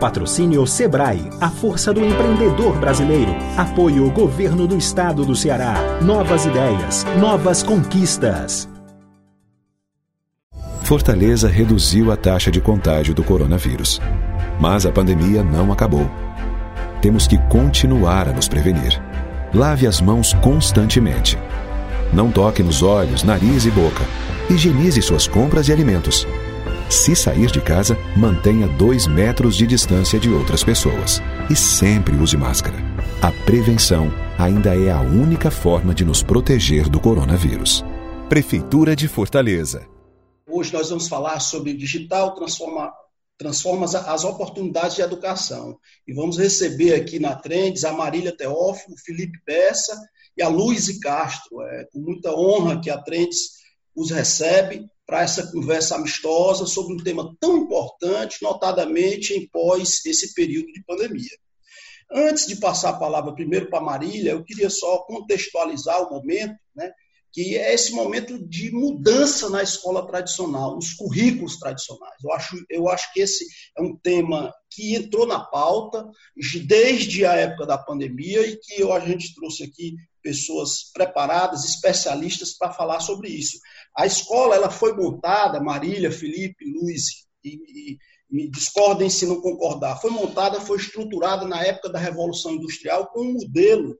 Patrocínio Sebrae, a força do empreendedor brasileiro. Apoio Governo do Estado do Ceará. Novas ideias, novas conquistas. Fortaleza reduziu a taxa de contágio do coronavírus. Mas a pandemia não acabou. Temos que continuar a nos prevenir. Lave as mãos constantemente. Não toque nos olhos, nariz e boca. Higienize suas compras e alimentos. Se sair de casa, mantenha dois metros de distância de outras pessoas. E sempre use máscara. A prevenção ainda é a única forma de nos proteger do coronavírus. Prefeitura de Fortaleza. Hoje nós vamos falar sobre digital transforma, transforma as oportunidades de educação. E vamos receber aqui na Trends a Marília Teófilo, Felipe Bessa e a Luiz Castro. É com muita honra que a Trends os recebe para essa conversa amistosa sobre um tema tão importante, notadamente em pós esse período de pandemia. Antes de passar a palavra primeiro para a Marília, eu queria só contextualizar o momento, né, que é esse momento de mudança na escola tradicional, nos currículos tradicionais. Eu acho, eu acho que esse é um tema que entrou na pauta desde a época da pandemia e que a gente trouxe aqui pessoas preparadas, especialistas para falar sobre isso. A escola ela foi montada, Marília, Felipe, Luiz, e, me discordem se não concordar, foi montada, foi estruturada na época da Revolução Industrial com um modelo,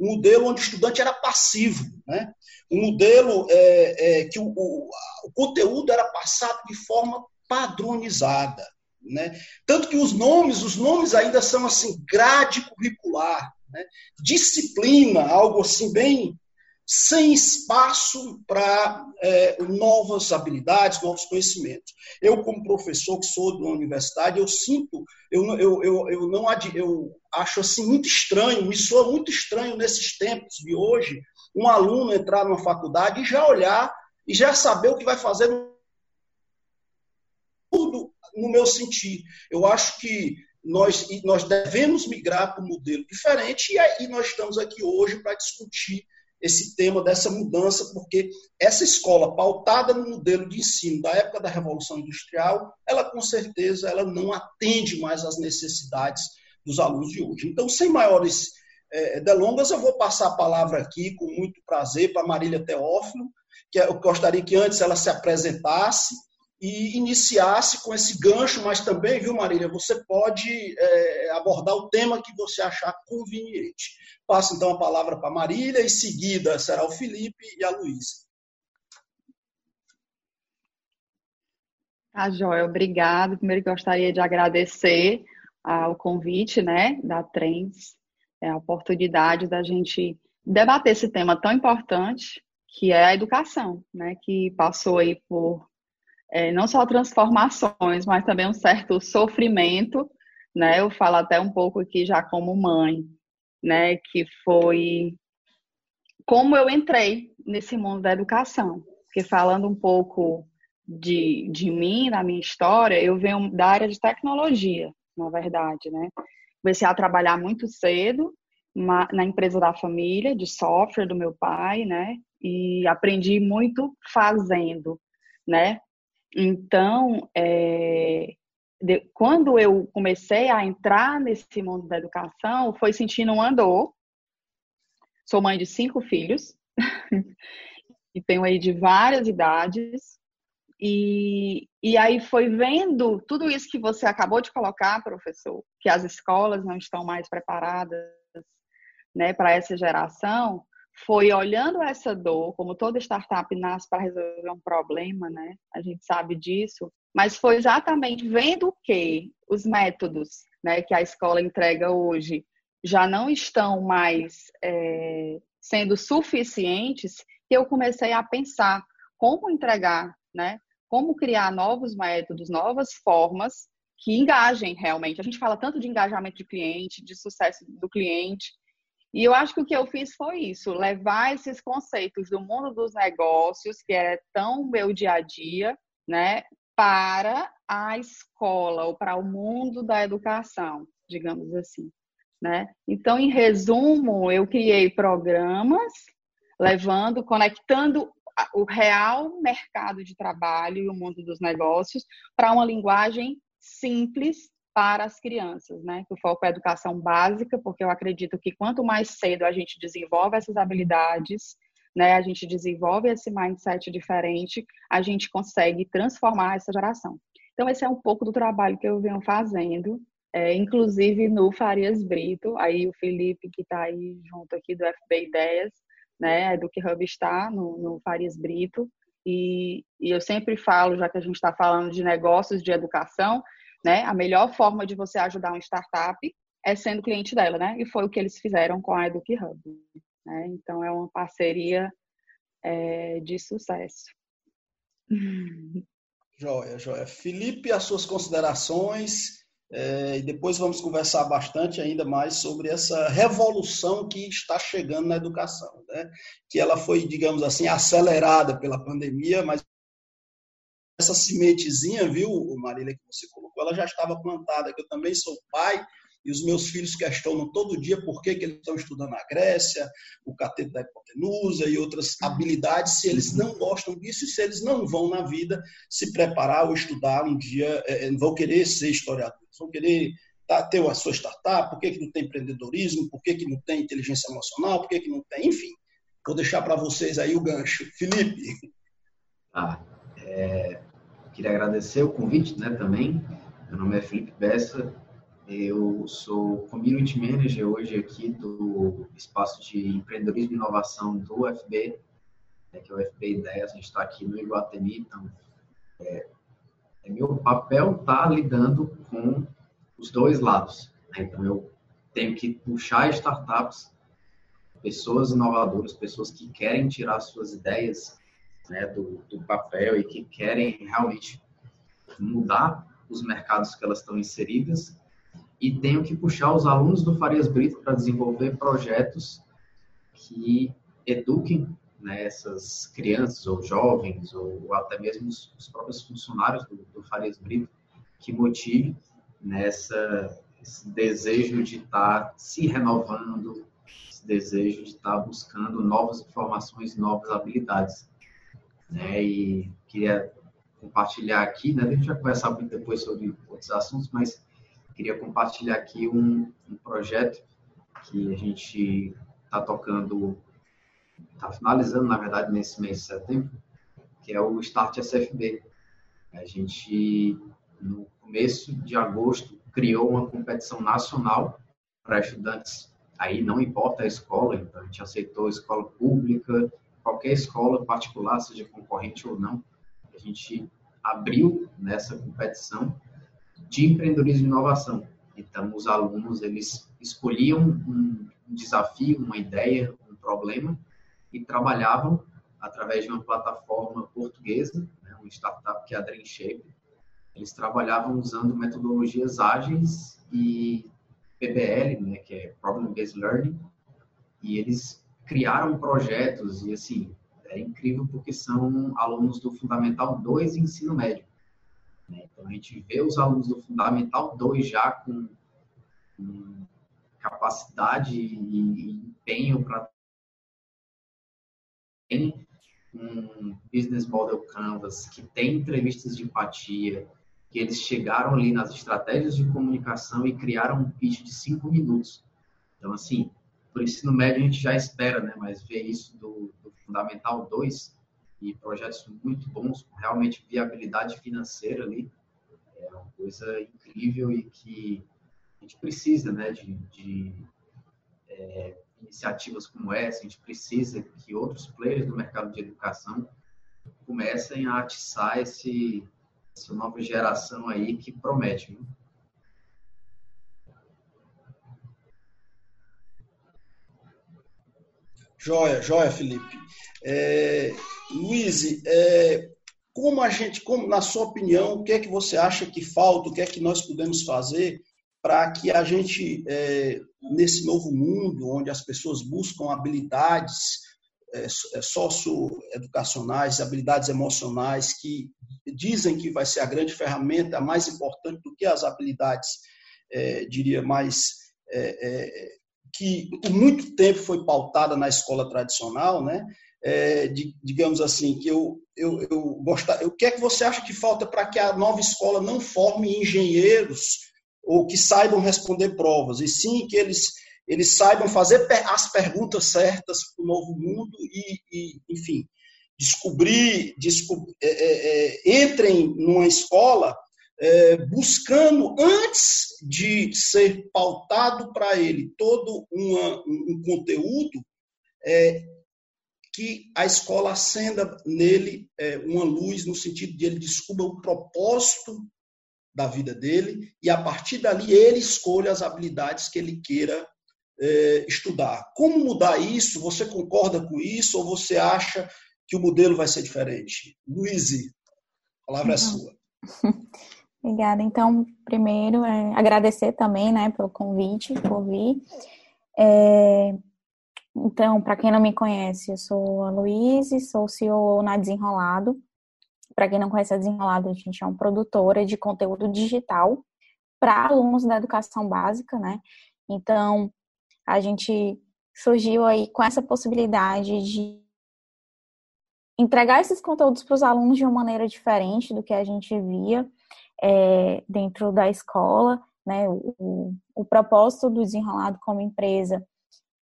um modelo onde o estudante era passivo, né? um modelo é, é, que o, o, o conteúdo era passado de forma padronizada. Né? Tanto que os nomes, os nomes ainda são assim, grade curricular, né? disciplina, algo assim bem sem espaço para é, novas habilidades, novos conhecimentos. Eu, como professor que sou de uma universidade, eu sinto, eu, eu, eu, eu não eu acho assim muito estranho, me soa muito estranho nesses tempos de hoje, um aluno entrar numa faculdade e já olhar e já saber o que vai fazer tudo no meu sentir. Eu acho que nós, nós devemos migrar para um modelo diferente e aí nós estamos aqui hoje para discutir esse tema dessa mudança, porque essa escola pautada no modelo de ensino da época da Revolução Industrial, ela com certeza ela não atende mais às necessidades dos alunos de hoje. Então, sem maiores é, delongas, eu vou passar a palavra aqui com muito prazer para Marília Teófilo, que eu gostaria que antes ela se apresentasse e iniciasse com esse gancho, mas também, viu, Marília, você pode é, abordar o tema que você achar conveniente. Passo então a palavra para a Marília, e seguida será o Felipe e a Luísa. Tá, Joel, obrigado. Primeiro gostaria de agradecer ao convite né, da Trends, é a oportunidade da gente debater esse tema tão importante que é a educação, né, que passou aí por é, não só transformações, mas também um certo sofrimento, né? Eu falo até um pouco aqui já como mãe, né? Que foi como eu entrei nesse mundo da educação. Porque falando um pouco de, de mim, da minha história, eu venho da área de tecnologia, na verdade, né? Comecei a trabalhar muito cedo na empresa da família, de software do meu pai, né? E aprendi muito fazendo, né? Então, é, de, quando eu comecei a entrar nesse mundo da educação, foi sentindo um andor. Sou mãe de cinco filhos e tenho aí de várias idades. E, e aí foi vendo tudo isso que você acabou de colocar, professor, que as escolas não estão mais preparadas né, para essa geração foi olhando essa dor, como toda startup nasce para resolver um problema, né? A gente sabe disso, mas foi exatamente vendo que os métodos né, que a escola entrega hoje já não estão mais é, sendo suficientes que eu comecei a pensar como entregar, né? Como criar novos métodos, novas formas que engajem realmente. A gente fala tanto de engajamento de cliente, de sucesso do cliente, e eu acho que o que eu fiz foi isso, levar esses conceitos do mundo dos negócios, que é tão meu dia a dia, né, para a escola ou para o mundo da educação, digamos assim, né? Então, em resumo, eu criei programas levando, conectando o real mercado de trabalho e o mundo dos negócios para uma linguagem simples para as crianças, né? O foco é a educação básica, porque eu acredito que quanto mais cedo a gente desenvolve essas habilidades, né, a gente desenvolve esse mindset diferente, a gente consegue transformar essa geração. Então, esse é um pouco do trabalho que eu venho fazendo, é, inclusive no Farias Brito, aí o Felipe, que está aí junto aqui do FB Ideias, né, do que Hub está no, no Farias Brito, e, e eu sempre falo, já que a gente está falando de negócios, de educação, né, a melhor forma de você ajudar uma startup é sendo cliente dela, né, e foi o que eles fizeram com a Eduque Hub. Né? Então, é uma parceria é, de sucesso. Joia, joia. Felipe, as suas considerações, é, e depois vamos conversar bastante ainda mais sobre essa revolução que está chegando na educação, né? que ela foi, digamos assim, acelerada pela pandemia, mas essa sementezinha, viu, Marília, que você colocou, ela já estava plantada, que eu também sou pai, e os meus filhos questionam todo dia por que, que eles estão estudando a Grécia, o cateto da hipotenusa e outras habilidades, se eles não gostam disso e se eles não vão na vida se preparar ou estudar um dia, é, vão querer ser historiadores, vão querer tá, ter a sua startup, por que, que não tem empreendedorismo, por que, que não tem inteligência emocional, por que, que não tem, enfim. Vou deixar para vocês aí o gancho. Felipe. Ah, é, queria agradecer o convite né, também. Meu nome é Felipe Bessa, eu sou Community Manager hoje aqui do espaço de empreendedorismo e inovação do UFB, né, que é o UFB Ideias. A gente está aqui no Iguatemi, então é, é meu papel tá lidando com os dois lados. Né? Então eu tenho que puxar startups, pessoas inovadoras, pessoas que querem tirar suas ideias né, do, do papel e que querem realmente mudar os mercados que elas estão inseridas e tenho que puxar os alunos do Farias Brito para desenvolver projetos que eduquem né, essas crianças ou jovens ou, até mesmo os, os próprios funcionários do, do, Farias Brito que motive nessa esse desejo de estar tá se renovando, esse desejo de estar tá buscando novas informações, novas habilidades. Né? E queria compartilhar aqui, né? A gente vai conversar depois sobre outros assuntos, mas queria compartilhar aqui um, um projeto que a gente está tocando, está finalizando, na verdade, nesse mês de setembro, que é o Start SFB. A gente, no começo de agosto, criou uma competição nacional para estudantes. Aí não importa a escola, então a gente aceitou escola pública, qualquer escola particular, seja concorrente ou não. A gente abriu nessa competição de empreendedorismo e inovação. Então, os alunos, eles escolhiam um desafio, uma ideia, um problema e trabalhavam através de uma plataforma portuguesa, né, uma startup que é a DreamShape. Eles trabalhavam usando metodologias ágeis e PBL, né, que é Problem Based Learning, e eles criaram projetos e assim, é incrível porque são alunos do Fundamental 2 e ensino médio. Né? Então, a gente vê os alunos do Fundamental 2 já com, com capacidade e empenho para tem um business model canvas que tem entrevistas de empatia, que eles chegaram ali nas estratégias de comunicação e criaram um pitch de cinco minutos. Então, assim, por ensino médio a gente já espera, né? Mas ver isso do, do Fundamental 2 e projetos muito bons, com realmente viabilidade financeira ali. É uma coisa incrível e que a gente precisa né, de, de é, iniciativas como essa, a gente precisa que outros players do mercado de educação comecem a atiçar esse, essa nova geração aí que promete. Viu? Joia, joia, Felipe. É, Luiz, é, como a gente, como na sua opinião, o que é que você acha que falta, o que é que nós podemos fazer para que a gente, é, nesse novo mundo, onde as pessoas buscam habilidades é, é socioeducacionais, habilidades emocionais, que dizem que vai ser a grande ferramenta, mais importante do que as habilidades, é, diria, mais é, é, que por muito tempo foi pautada na escola tradicional, né? É, de, digamos assim, que eu, eu, eu gostar. O que é que você acha que falta para que a nova escola não forme engenheiros ou que saibam responder provas, e sim que eles, eles saibam fazer as perguntas certas para o novo mundo e, e enfim, descobrir, descob é, é, é, entrem numa escola é, buscando, antes de ser pautado para ele todo uma, um conteúdo, é, que a escola acenda nele é, uma luz no sentido de ele descubra o propósito da vida dele e a partir dali ele escolha as habilidades que ele queira é, estudar. Como mudar isso? Você concorda com isso ou você acha que o modelo vai ser diferente? Luiz, a palavra é sua. Obrigada. Então, primeiro, é, agradecer também, né, pelo convite, por vir. É, então, para quem não me conhece, eu sou a Luíse, sou CEO na Desenrolado. Para quem não conhece a Desenrolado, a gente é uma produtora de conteúdo digital para alunos da educação básica, né? Então, a gente surgiu aí com essa possibilidade de entregar esses conteúdos para os alunos de uma maneira diferente do que a gente via é, dentro da escola, né? O, o, propósito do desenrolado como empresa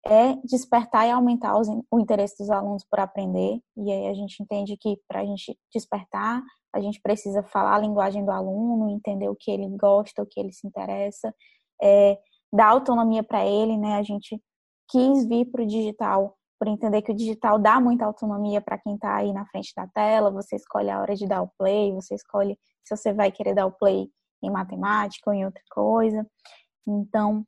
é despertar e aumentar os, o interesse dos alunos por aprender. E aí a gente entende que para a gente despertar, a gente precisa falar a linguagem do aluno, entender o que ele gosta, o que ele se interessa, é, dar autonomia para ele, né? A gente quis vir para o digital por entender que o digital dá muita autonomia para quem está aí na frente da tela. Você escolhe a hora de dar o play, você escolhe se você vai querer dar o play em matemática ou em outra coisa. Então,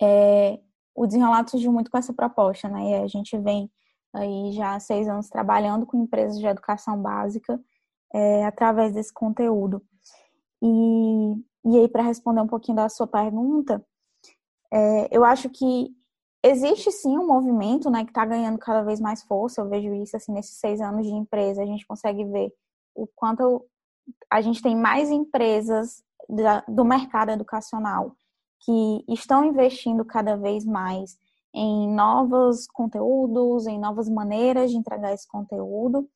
é, o desenrolado surgiu muito com essa proposta, né? E a gente vem aí já há seis anos trabalhando com empresas de educação básica é, através desse conteúdo. E, e aí, para responder um pouquinho da sua pergunta, é, eu acho que existe sim um movimento, né, que está ganhando cada vez mais força. Eu vejo isso assim nesses seis anos de empresa, a gente consegue ver o quanto a gente tem mais empresas da, do mercado educacional que estão investindo cada vez mais em novos conteúdos, em novas maneiras de entregar esse conteúdo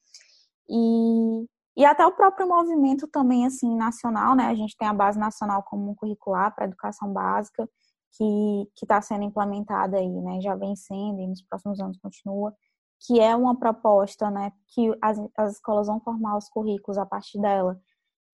e, e até o próprio movimento também assim nacional, né? A gente tem a base nacional comum curricular para educação básica que está sendo implementada aí, né? Já vem sendo e nos próximos anos continua, que é uma proposta, né? Que as, as escolas vão formar os currículos a partir dela,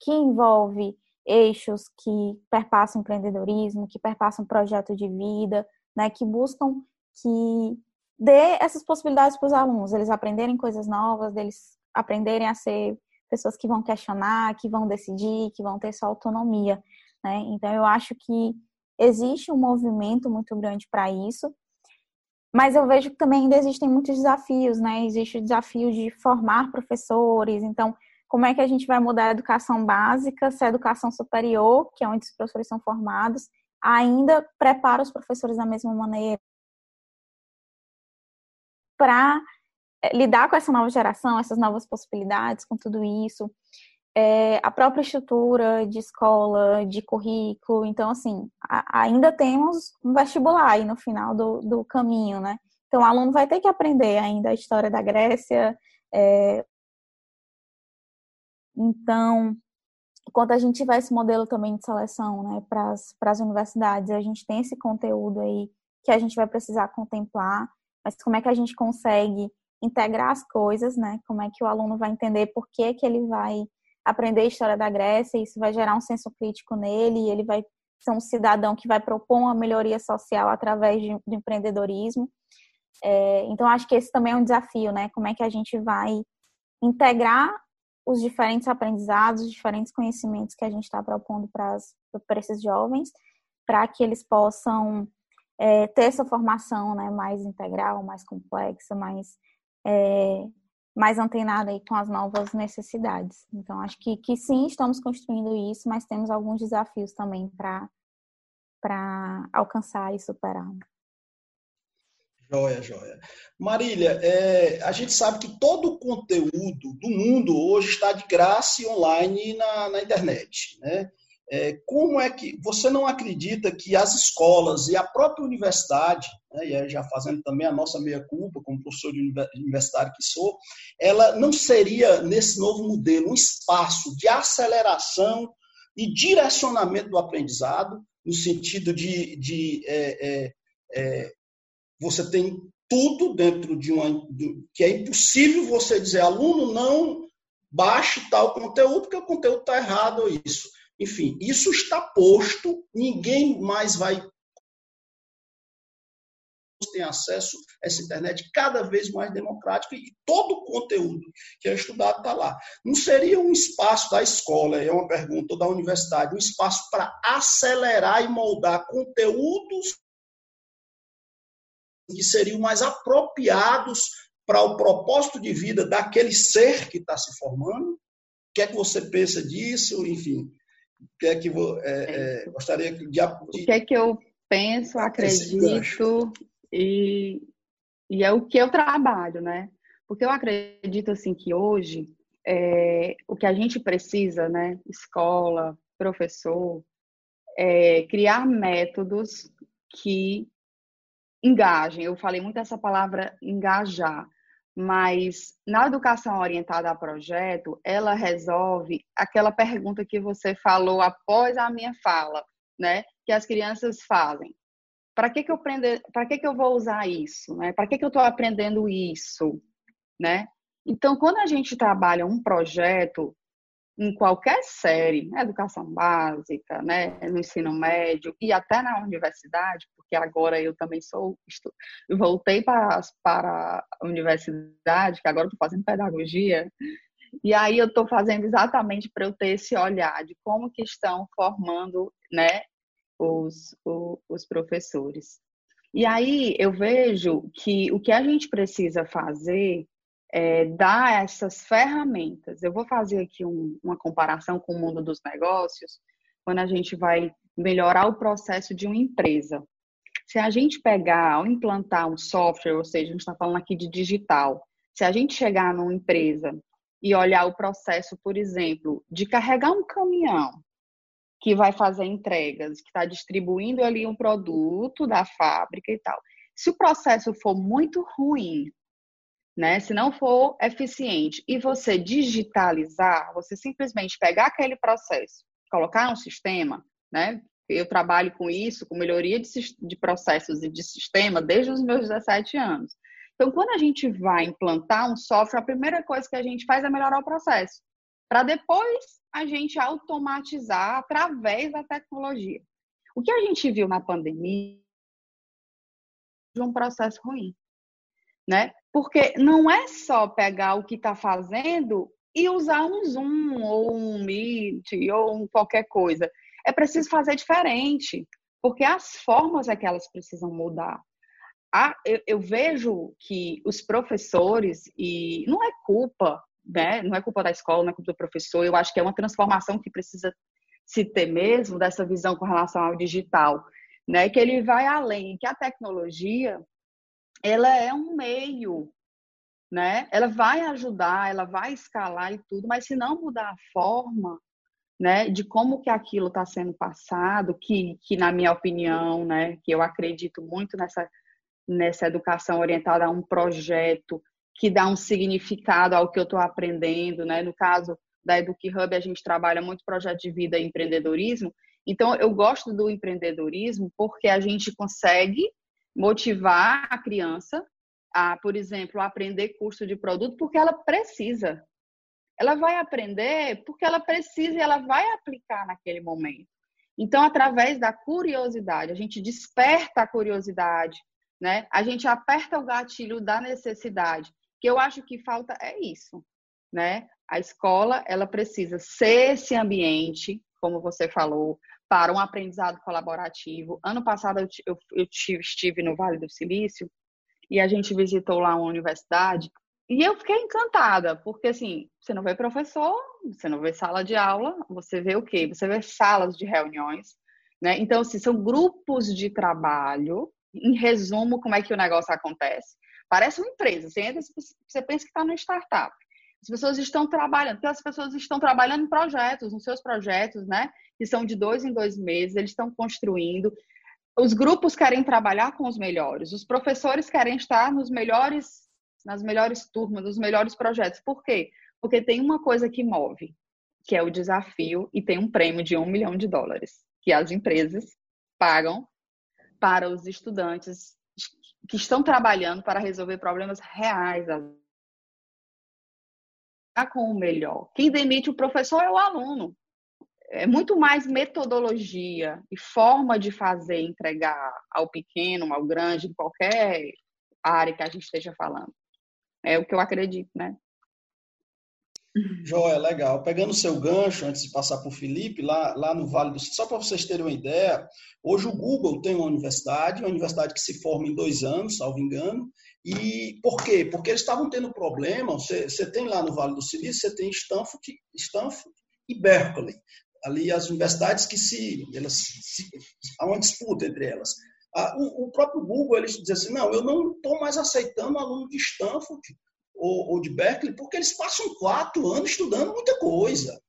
que envolve eixos que perpassam empreendedorismo, que perpassam projeto de vida, né? Que buscam que dê essas possibilidades para os alunos, eles aprenderem coisas novas, deles aprenderem a ser pessoas que vão questionar, que vão decidir, que vão ter sua autonomia, né? Então eu acho que existe um movimento muito grande para isso, mas eu vejo que também ainda existem muitos desafios, né? Existe o desafio de formar professores, então, como é que a gente vai mudar a educação básica, se a educação superior, que é onde os professores são formados, ainda prepara os professores da mesma maneira? Para eh, lidar com essa nova geração, essas novas possibilidades, com tudo isso é, a própria estrutura de escola, de currículo. Então, assim, a, ainda temos um vestibular aí no final do, do caminho, né? Então, o aluno vai ter que aprender ainda a história da Grécia. É... Então, enquanto a gente tiver esse modelo também de seleção né, para as universidades, a gente tem esse conteúdo aí que a gente vai precisar contemplar, mas como é que a gente consegue integrar as coisas, né? Como é que o aluno vai entender por que, que ele vai aprender a história da Grécia, isso vai gerar um senso crítico nele, e ele vai ser um cidadão que vai propor uma melhoria social através de, do empreendedorismo. É, então, acho que esse também é um desafio, né? Como é que a gente vai integrar os diferentes aprendizados, os diferentes conhecimentos que a gente está propondo para esses jovens, para que eles possam é, ter essa formação né, mais integral, mais complexa, mais é, mais antenada aí com as novas necessidades. Então, acho que, que sim, estamos construindo isso, mas temos alguns desafios também para alcançar e superar. Joia, joia. Marília, é, a gente sabe que todo o conteúdo do mundo hoje está de graça e online na, na internet, né? É, como é que você não acredita que as escolas e a própria universidade, né, e já fazendo também a nossa meia-culpa como professor de universitário que sou, ela não seria, nesse novo modelo, um espaço de aceleração e direcionamento do aprendizado, no sentido de, de é, é, é, você tem tudo dentro de uma. Que é impossível você dizer, aluno, não baixe tal conteúdo, porque o conteúdo está errado ou isso. Enfim, isso está posto, ninguém mais vai tem acesso a essa internet cada vez mais democrática e todo o conteúdo que é estudado está lá. Não seria um espaço da escola, é uma pergunta, da universidade, um espaço para acelerar e moldar conteúdos que seriam mais apropriados para o propósito de vida daquele ser que está se formando? O que é que você pensa disso? Enfim, que é que é, é, gostaria de, de... O que é que eu penso, acredito e, e é o que eu trabalho, né? Porque eu acredito assim que hoje é, o que a gente precisa, né? Escola, professor, é criar métodos que engajem. Eu falei muito essa palavra engajar, mas na educação orientada a projeto, ela resolve aquela pergunta que você falou após a minha fala, né? Que as crianças fazem. Para que que eu aprender? Para que que eu vou usar isso, né? Para que que eu estou aprendendo isso, né? Então, quando a gente trabalha um projeto em qualquer série, né, educação básica, né, no ensino médio e até na universidade, porque agora eu também sou, eu voltei para, para a universidade, que agora estou fazendo pedagogia, e aí eu estou fazendo exatamente para eu ter esse olhar de como que estão formando, né, os, os, os professores. E aí eu vejo que o que a gente precisa fazer é, essas ferramentas. Eu vou fazer aqui um, uma comparação com o mundo dos negócios, quando a gente vai melhorar o processo de uma empresa. Se a gente pegar ou implantar um software, ou seja, a gente está falando aqui de digital, se a gente chegar numa empresa e olhar o processo, por exemplo, de carregar um caminhão que vai fazer entregas, que está distribuindo ali um produto da fábrica e tal. Se o processo for muito ruim, né? Se não for eficiente e você digitalizar, você simplesmente pegar aquele processo, colocar um sistema, né? Eu trabalho com isso, com melhoria de, de processos e de sistema desde os meus 17 anos. Então, quando a gente vai implantar um software, a primeira coisa que a gente faz é melhorar o processo, para depois a gente automatizar através da tecnologia. O que a gente viu na pandemia de um processo ruim né? Porque não é só pegar o que está fazendo e usar um Zoom ou um Meet ou um qualquer coisa. É preciso fazer diferente, porque as formas é que elas precisam mudar. Eu, eu vejo que os professores, e não é culpa, né? não é culpa da escola, não é culpa do professor, eu acho que é uma transformação que precisa se ter mesmo dessa visão com relação ao digital, né? que ele vai além, que a tecnologia ela é um meio, né? Ela vai ajudar, ela vai escalar e tudo, mas se não mudar a forma, né, de como que aquilo está sendo passado, que, que na minha opinião, né, que eu acredito muito nessa nessa educação orientada a um projeto que dá um significado ao que eu estou aprendendo, né? No caso da EducHub, a gente trabalha muito projeto de vida e empreendedorismo. Então, eu gosto do empreendedorismo porque a gente consegue motivar a criança a, por exemplo, aprender curso de produto porque ela precisa. Ela vai aprender porque ela precisa e ela vai aplicar naquele momento. Então, através da curiosidade, a gente desperta a curiosidade, né? A gente aperta o gatilho da necessidade. Que eu acho que falta é isso, né? A escola, ela precisa ser esse ambiente, como você falou, para um aprendizado colaborativo. Ano passado eu, eu, eu estive no Vale do Silício e a gente visitou lá uma universidade e eu fiquei encantada, porque assim, você não vê professor, você não vê sala de aula, você vê o quê? Você vê salas de reuniões, né? Então, assim, são grupos de trabalho. Em resumo, como é que o negócio acontece? Parece uma empresa. Você entra, você pensa que está no startup. As pessoas estão trabalhando, porque as pessoas estão trabalhando em projetos, nos seus projetos, né? Que são de dois em dois meses, eles estão construindo. Os grupos querem trabalhar com os melhores, os professores querem estar nos melhores, nas melhores turmas, nos melhores projetos. Por quê? Porque tem uma coisa que move, que é o desafio, e tem um prêmio de um milhão de dólares, que as empresas pagam para os estudantes que estão trabalhando para resolver problemas reais com o melhor. Quem demite o professor é o aluno. É muito mais metodologia e forma de fazer, entregar ao pequeno, ao grande, em qualquer área que a gente esteja falando. É o que eu acredito, né? Joia, legal. Pegando o seu gancho, antes de passar para o Felipe, lá, lá no Vale do Silício, só para vocês terem uma ideia, hoje o Google tem uma universidade, uma universidade que se forma em dois anos, salvo engano, e por quê? Porque eles estavam tendo problema, você, você tem lá no Vale do Silício, você tem Stanford, Stanford e Berkeley, ali as universidades que se, elas, se, há uma disputa entre elas. o, o, próprio Google, eles dizem assim, não, eu não estou mais aceitando aluno de Stanford, ou, ou de Berkeley, porque eles passam quatro anos estudando muita coisa.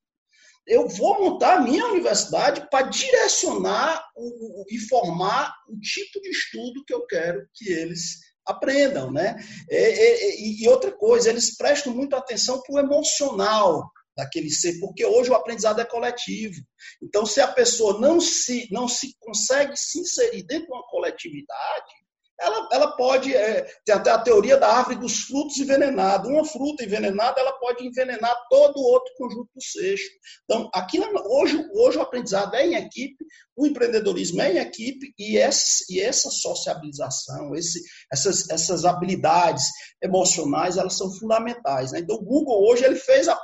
Eu vou montar a minha universidade para direcionar o, e formar o tipo de estudo que eu quero que eles aprendam, né? E, e, e outra coisa, eles prestam muita atenção para o emocional daquele ser, porque hoje o aprendizado é coletivo. Então, se a pessoa não se, não se consegue se inserir dentro de uma coletividade, ela, ela pode, é, tem até a teoria da árvore dos frutos envenenados. Uma fruta envenenada, ela pode envenenar todo o outro conjunto do seixo. Então, aqui, hoje, hoje o aprendizado é em equipe, o empreendedorismo é em equipe e essa, e essa sociabilização, esse, essas, essas habilidades emocionais, elas são fundamentais. Né? Então, o Google hoje ele fez a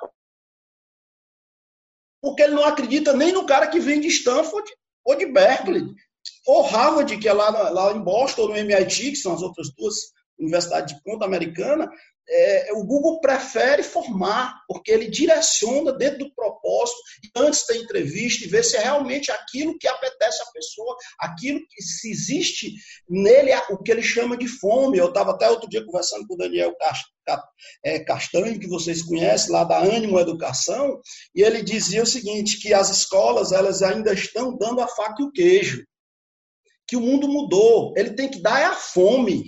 porque ele não acredita nem no cara que vem de Stanford ou de Berkeley ou Harvard, que é lá, lá em Boston, ou no MIT, que são as outras duas universidades de ponta americana, é, o Google prefere formar, porque ele direciona dentro do propósito, antes da entrevista, e ver se é realmente aquilo que apetece a pessoa, aquilo que se existe nele, o que ele chama de fome. Eu estava até outro dia conversando com o Daniel é, Castanho, que vocês conhecem, lá da Ânimo Educação, e ele dizia o seguinte, que as escolas elas ainda estão dando a faca e o queijo que o mundo mudou. Ele tem que dar é a fome.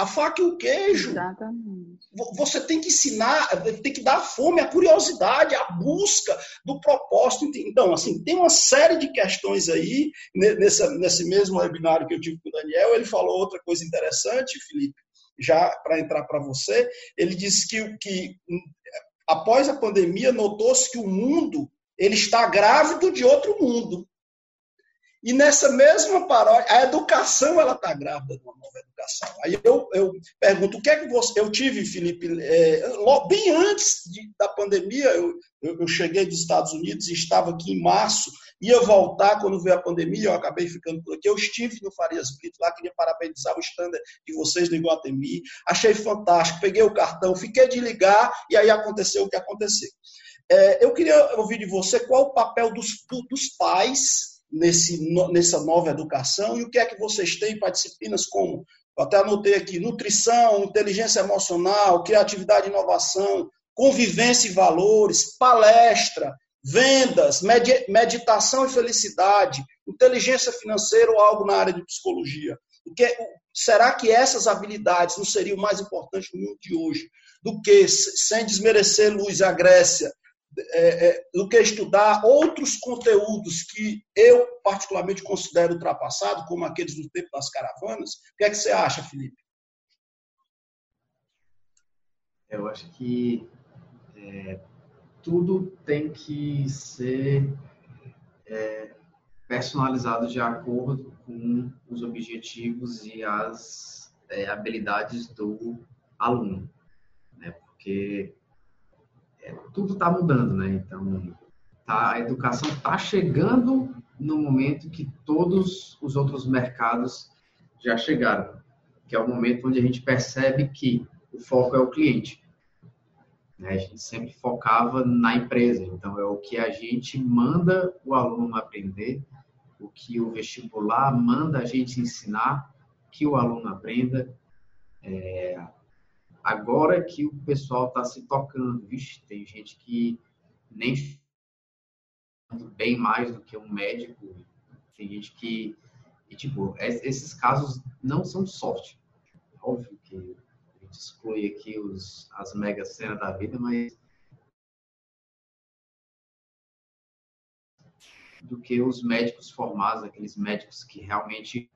A faca e o queijo. Exatamente. Você tem que ensinar, tem que dar a fome, a curiosidade, a busca do propósito. Então, assim, tem uma série de questões aí, nesse, nesse mesmo webinário que eu tive com o Daniel, ele falou outra coisa interessante, Felipe, já para entrar para você, ele disse que, que após a pandemia notou-se que o mundo ele está grávido de outro mundo. E nessa mesma paródia, a educação ela está grávida de uma nova educação. Aí eu, eu pergunto, o que é que você. Eu tive, Felipe, é, bem antes de, da pandemia, eu, eu, cheguei dos Estados Unidos e estava aqui em março, ia voltar quando veio a pandemia, eu acabei ficando por aqui. Eu estive no Farias Brito lá, queria parabenizar o stand de vocês no Iguatemi. Achei fantástico, peguei o cartão, fiquei de ligar e aí aconteceu o que aconteceu. É, eu queria ouvir de você qual o papel dos, do, dos pais nesse, nessa nova educação e o que é que vocês têm para disciplinas como, até anotei aqui, nutrição, inteligência emocional, criatividade e inovação, convivência e valores, palestra, vendas, meditação e felicidade, inteligência financeira ou algo na área de psicologia. Que, será que essas habilidades não seriam mais importantes no mundo de hoje do que, sem desmerecer Luiz a Grécia, é, é, do que estudar outros conteúdos que eu particularmente considero ultrapassados, como aqueles do tempo das caravanas. O que é que você acha, Felipe? Eu acho que é, tudo tem que ser é, personalizado de acordo com os objetivos e as é, habilidades do aluno, né? Porque é, tudo está mudando, né? Então, tá, a educação está chegando no momento que todos os outros mercados já chegaram, que é o momento onde a gente percebe que o foco é o cliente. Né? A gente sempre focava na empresa, então é o que a gente manda o aluno aprender, o que o vestibular manda a gente ensinar, que o aluno aprenda. É, agora que o pessoal está se tocando, vixe, tem gente que nem bem mais do que um médico, tem gente que, e, tipo, esses casos não são sorte. Óbvio que a gente exclui aqui os, as mega cenas da vida, mas do que os médicos formados, aqueles médicos que realmente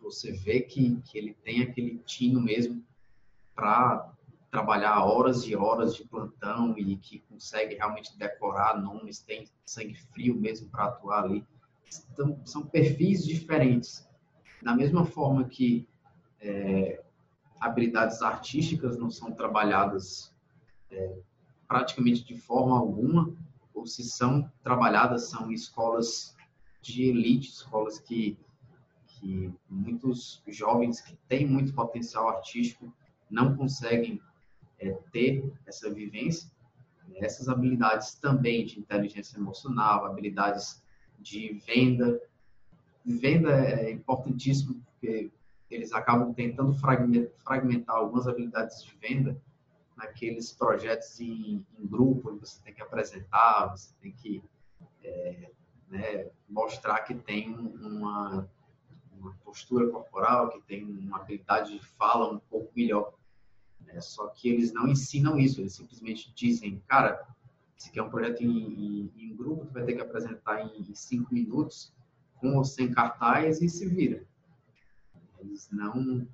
você vê que, que ele tem aquele tino mesmo para trabalhar horas e horas de plantão e que consegue realmente decorar nomes, tem sangue frio mesmo para atuar ali. Então, são perfis diferentes. Da mesma forma que é, habilidades artísticas não são trabalhadas é, praticamente de forma alguma, ou se são trabalhadas, são escolas de elite, escolas que, que muitos jovens que têm muito potencial artístico não conseguem é, ter essa vivência. Essas habilidades também de inteligência emocional, habilidades de venda. Venda é importantíssimo porque eles acabam tentando fragmentar algumas habilidades de venda naqueles projetos em, em grupo, você tem que apresentar, você tem que é, né, mostrar que tem uma, uma, postura corporal, que tem uma habilidade de fala um pouco melhor. Né? Só que eles não ensinam isso, eles simplesmente dizem, cara, se quer um projeto em, em, em, grupo, tu vai ter que apresentar em, em cinco minutos, com ou sem cartaz e se vira. Eles não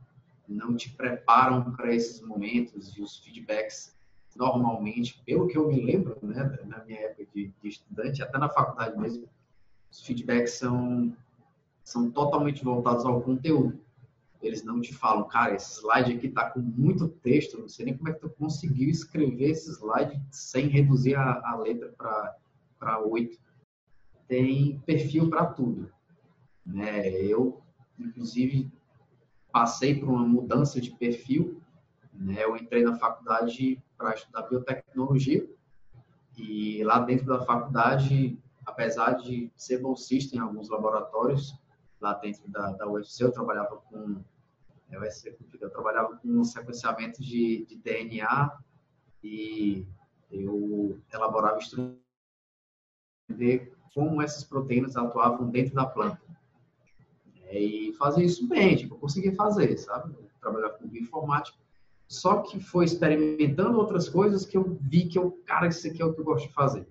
não te preparam para esses momentos e os feedbacks normalmente, pelo que eu me lembro, né, na minha época de, de estudante, até na faculdade mesmo, os feedbacks são são totalmente voltados ao conteúdo. Eles não te falam, cara, esse slide aqui tá com muito texto, não sei nem como é que tu conseguiu escrever esse slide sem reduzir a, a letra para oito. Tem perfil para tudo. Né? Eu, inclusive, passei por uma mudança de perfil. Né? Eu entrei na faculdade para estudar biotecnologia e lá dentro da faculdade, apesar de ser bolsista em alguns laboratórios, lá dentro da, da UFC eu trabalhava com eu trabalhava com sequenciamento de, de DNA e eu elaborava instrumentos de como essas proteínas atuavam dentro da planta. É, e fazer isso bem, tipo, eu consegui fazer, sabe? Trabalhar com bioinformática. Só que foi experimentando outras coisas que eu vi que eu, cara, isso aqui é o que eu gosto de fazer.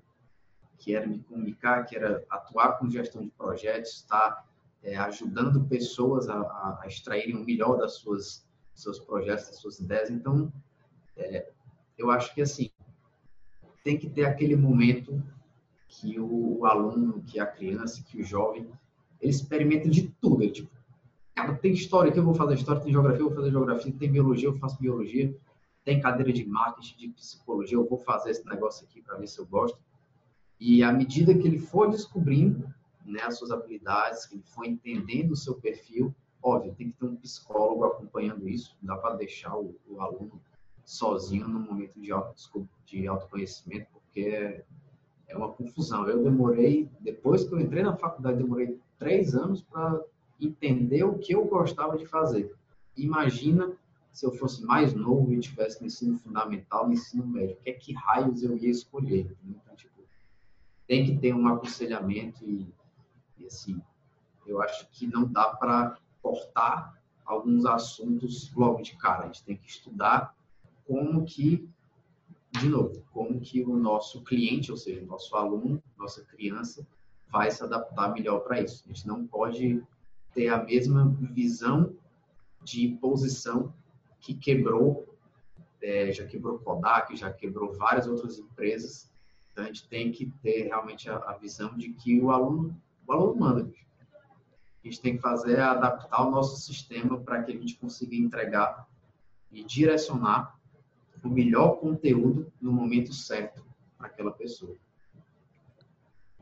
Que era me comunicar, que era atuar com gestão de projetos, estar tá, é, ajudando pessoas a, a, extraírem o melhor das suas seus projetos, das suas ideias. Então, é, eu acho que assim tem que ter aquele momento que o, o aluno, que a criança, que o jovem ele experimenta de tudo. Ele, tipo, cara, tem história que eu vou fazer história, tem geografia, eu vou fazer geografia, tem biologia, eu faço biologia, tem cadeira de marketing, de psicologia, eu vou fazer esse negócio aqui para ver se eu gosto. E à medida que ele for descobrindo né, as suas habilidades, que ele for entendendo o seu perfil, óbvio, tem que ter um psicólogo acompanhando isso, não dá para deixar o, o, aluno sozinho no momento de, auto, de autoconhecimento, porque é uma confusão. Eu demorei, depois que eu entrei na faculdade, demorei três anos para entender o que eu gostava de fazer. Imagina se eu fosse mais novo e tivesse no ensino fundamental, no ensino médio, o que é que raios eu ia escolher? Então, tipo, tem que ter um aconselhamento e assim, eu acho que não dá para cortar alguns assuntos logo de cara. A gente tem que estudar como que, de novo, como que o nosso cliente, ou seja, o nosso aluno, nossa criança, vai se adaptar melhor para isso. A gente não pode ter a mesma visão de posição que quebrou, é, já quebrou Kodak, já quebrou várias outras empresas. Então a gente tem que ter realmente a, a visão de que o aluno, o aluno manda. A gente tem que fazer é adaptar o nosso sistema para que a gente consiga entregar e direcionar o melhor conteúdo no momento certo para aquela pessoa.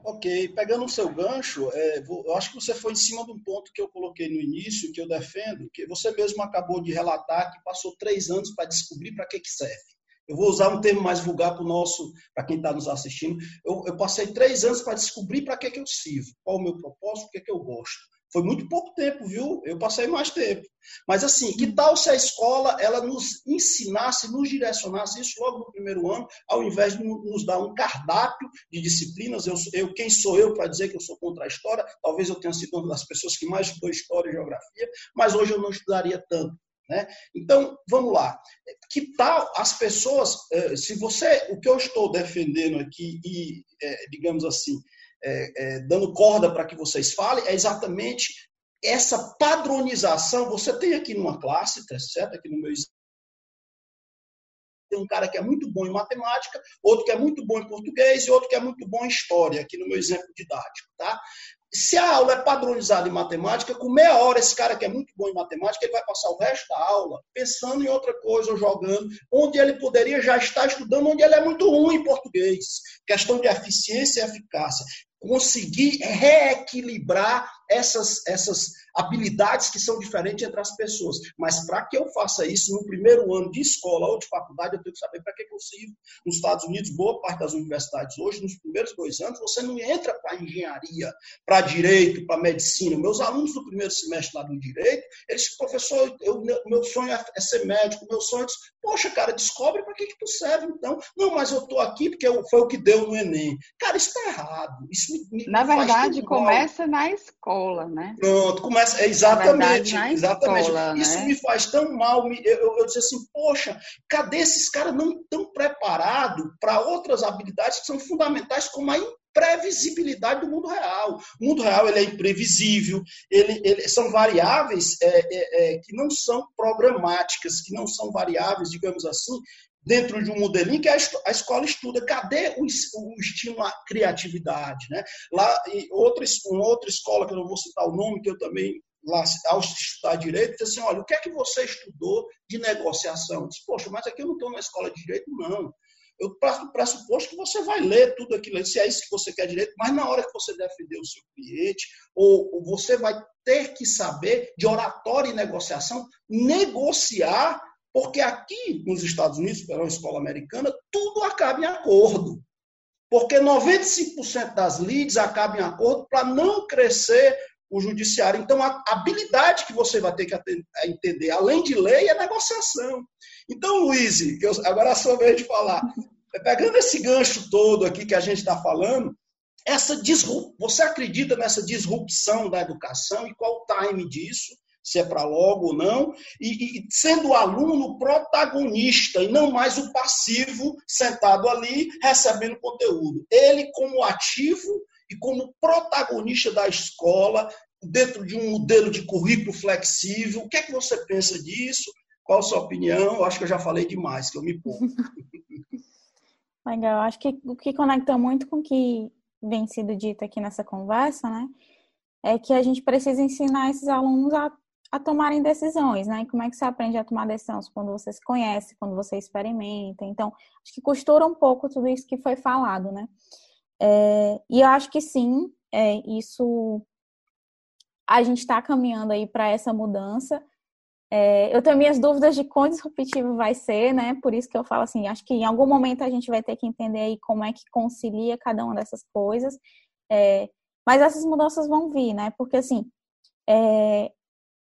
Ok, pegando o seu gancho, é, vou, eu acho que você foi em cima de um ponto que eu coloquei no início, que eu defendo, que você mesmo acabou de relatar que passou três anos para descobrir para que, que serve. Eu vou usar um termo mais vulgar para o nosso, para quem está nos assistindo. Eu, eu, passei três anos para descobrir para que, que eu sirvo, qual o meu propósito, o que, que eu gosto. Foi muito pouco tempo, viu? Eu passei mais tempo. Mas assim, que tal se a escola ela nos ensinasse, nos direcionasse isso logo no primeiro ano, ao invés de nos dar um cardápio de disciplinas? Eu, eu quem sou eu para dizer que eu sou contra a história? Talvez eu tenha sido uma das pessoas que mais estudou história e geografia, mas hoje eu não estudaria tanto. Né? Então, vamos lá. Que tal as pessoas, eh, se você, o que eu estou defendendo aqui, e, eh, digamos assim, é, dando corda para que vocês falem, é exatamente essa padronização. Você tem aqui numa classe, tá certo? Aqui no meu tem um cara que é muito bom em matemática, outro que é muito bom em português e outro que é muito bom em história, aqui no meu exemplo didático, tá? Se a aula é padronizada em matemática, com meia hora esse cara que é muito bom em matemática, ele vai passar o resto da aula pensando em outra coisa ou jogando, onde ele poderia já estar estudando, onde ele é muito ruim em português. Questão de eficiência e eficácia. Conseguir reequilibrar essas, essas habilidades que são diferentes entre as pessoas. Mas para que eu faça isso no primeiro ano de escola ou de faculdade, eu tenho que saber para que, eu sirvo. Nos Estados Unidos, boa parte das universidades hoje, nos primeiros dois anos, você não entra para engenharia, para direito, para medicina. Meus alunos do primeiro semestre lá do direito, eles, professor, eu, meu sonho é, é ser médico, meu sonho é, poxa, cara, descobre para que, que tu serve então. Não, mas eu estou aqui porque foi o que deu no Enem. Cara, isso está errado. Isso me, me Na verdade, começa na escola, né? Pronto, começa. É, exatamente, verdade, exatamente. Escola, né? Isso né? me faz tão mal. Me, eu, eu disse assim, poxa, cadê esses caras não tão preparados para outras habilidades que são fundamentais, como a previsibilidade do mundo real. O mundo real ele é imprevisível, ele, ele são variáveis é, é, é, que não são programáticas, que não são variáveis, digamos assim, dentro de um modelinho que a escola estuda. Cadê o, estímulo à criatividade? Né? Lá, outra, uma outra escola, que eu não vou citar o nome, que eu também, lá, ao estudar direito, disse assim, olha, o que é que você estudou de negociação? Eu disse, poxa, mas aqui eu não estou na escola de direito, não. Eu parto pressuposto que você vai ler tudo aquilo, se é isso que você quer direito, mas na hora que você defender o seu cliente, ou você vai ter que saber de oratória e negociação, negociar porque aqui nos Estados Unidos, pela escola americana, tudo acaba em acordo. Porque 95% das leads acabam em acordo para não crescer o judiciário. Então, a habilidade que você vai ter que entender, além de lei, é negociação. Então, Luiz, agora é a sua vez de falar. Pegando esse gancho todo aqui que a gente está falando, essa disrup... você acredita nessa disrupção da educação e qual o time disso? Se é para logo ou não, e, e, sendo o aluno protagonista e não mais o passivo sentado ali recebendo conteúdo. Ele como ativo e como protagonista da escola, dentro de um modelo de currículo flexível. O que é que você pensa disso? Qual a sua opinião? Eu acho que eu já falei demais, que eu me ponho. Legal, acho que o que conecta muito com o que vem sido dito aqui nessa conversa, né? É que a gente precisa ensinar esses alunos a a tomarem decisões, né? E como é que você aprende a tomar decisões? Quando você se conhece, quando você experimenta. Então, acho que costura um pouco tudo isso que foi falado, né? É, e eu acho que sim, é, isso a gente está caminhando aí para essa mudança. É, eu tenho minhas dúvidas de quão disruptivo vai ser, né? Por isso que eu falo assim, acho que em algum momento a gente vai ter que entender aí como é que concilia cada uma dessas coisas. É, mas essas mudanças vão vir, né? Porque assim, é,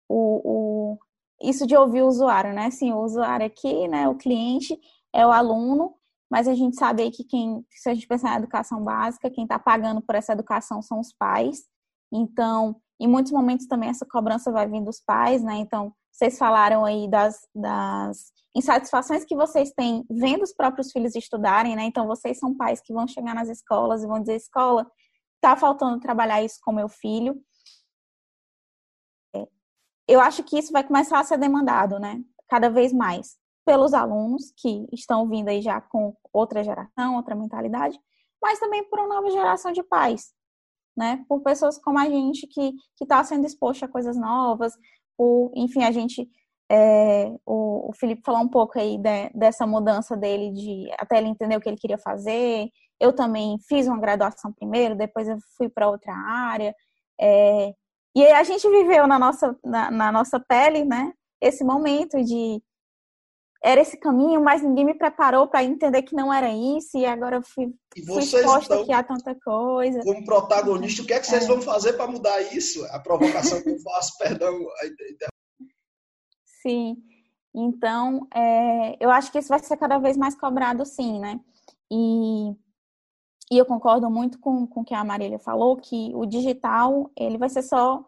o, o, isso de ouvir o usuário, né? Assim, o usuário aqui, né? O cliente é o aluno, mas a gente sabe que quem, se a gente pensar na educação básica, quem está pagando por essa educação são os pais. Então, em muitos momentos também essa cobrança vai vir dos pais, né? Então, vocês falaram aí das, das insatisfações que vocês têm vendo os próprios filhos estudarem, né? Então, vocês são pais que vão chegar nas escolas e vão dizer: escola, tá faltando trabalhar isso com meu filho eu acho que isso vai começar a ser demandado, né? Cada vez mais pelos alunos que estão vindo aí já com outra geração, outra mentalidade, mas também por uma nova geração de pais, né? Por pessoas como a gente que que está sendo exposta a coisas novas, por, enfim, a gente é, o, o, Felipe falou um pouco aí de, dessa mudança dele de até ele entender o que ele queria fazer. Eu também fiz uma graduação primeiro, depois eu fui para outra área. É, e a gente viveu na nossa, na, na nossa pele, né? Esse momento de era esse caminho, mas ninguém me preparou para entender que não era isso, e agora eu fui, fui exposta então, aqui a tanta coisa. Como protagonista, o que é que vocês é. vão fazer para mudar isso? A provocação que eu faço, perdão. Sim, então é, eu acho que isso vai ser cada vez mais cobrado, sim, né? E e eu concordo muito com, com o que a Marília falou, que o digital, ele vai ser só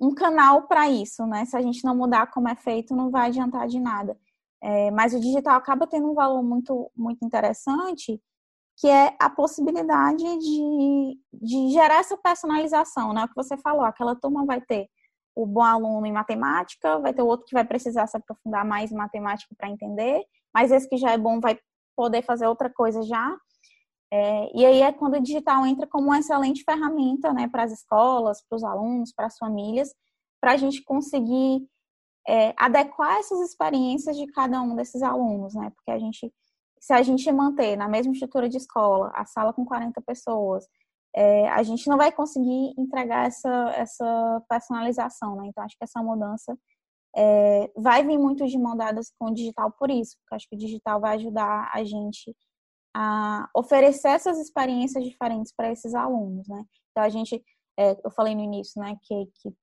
um canal para isso, né? Se a gente não mudar como é feito, não vai adiantar de nada. É, mas o digital acaba tendo um valor muito, muito interessante, que é a possibilidade de, de gerar essa personalização, né? O que você falou, aquela turma vai ter o bom aluno em matemática, vai ter o outro que vai precisar se aprofundar mais em matemática para entender, mas esse que já é bom vai poder fazer outra coisa já. É, e aí é quando o digital entra como uma excelente ferramenta né, para as escolas, para os alunos, para as famílias, para a gente conseguir é, adequar essas experiências de cada um desses alunos, né? Porque a gente, se a gente manter na mesma estrutura de escola, a sala com 40 pessoas, é, a gente não vai conseguir entregar essa, essa personalização, né? Então, acho que essa mudança é, vai vir muito de mão dadas com o digital por isso, porque acho que o digital vai ajudar a gente a oferecer essas experiências diferentes para esses alunos, né? Então, a gente, é, eu falei no início, né, que, que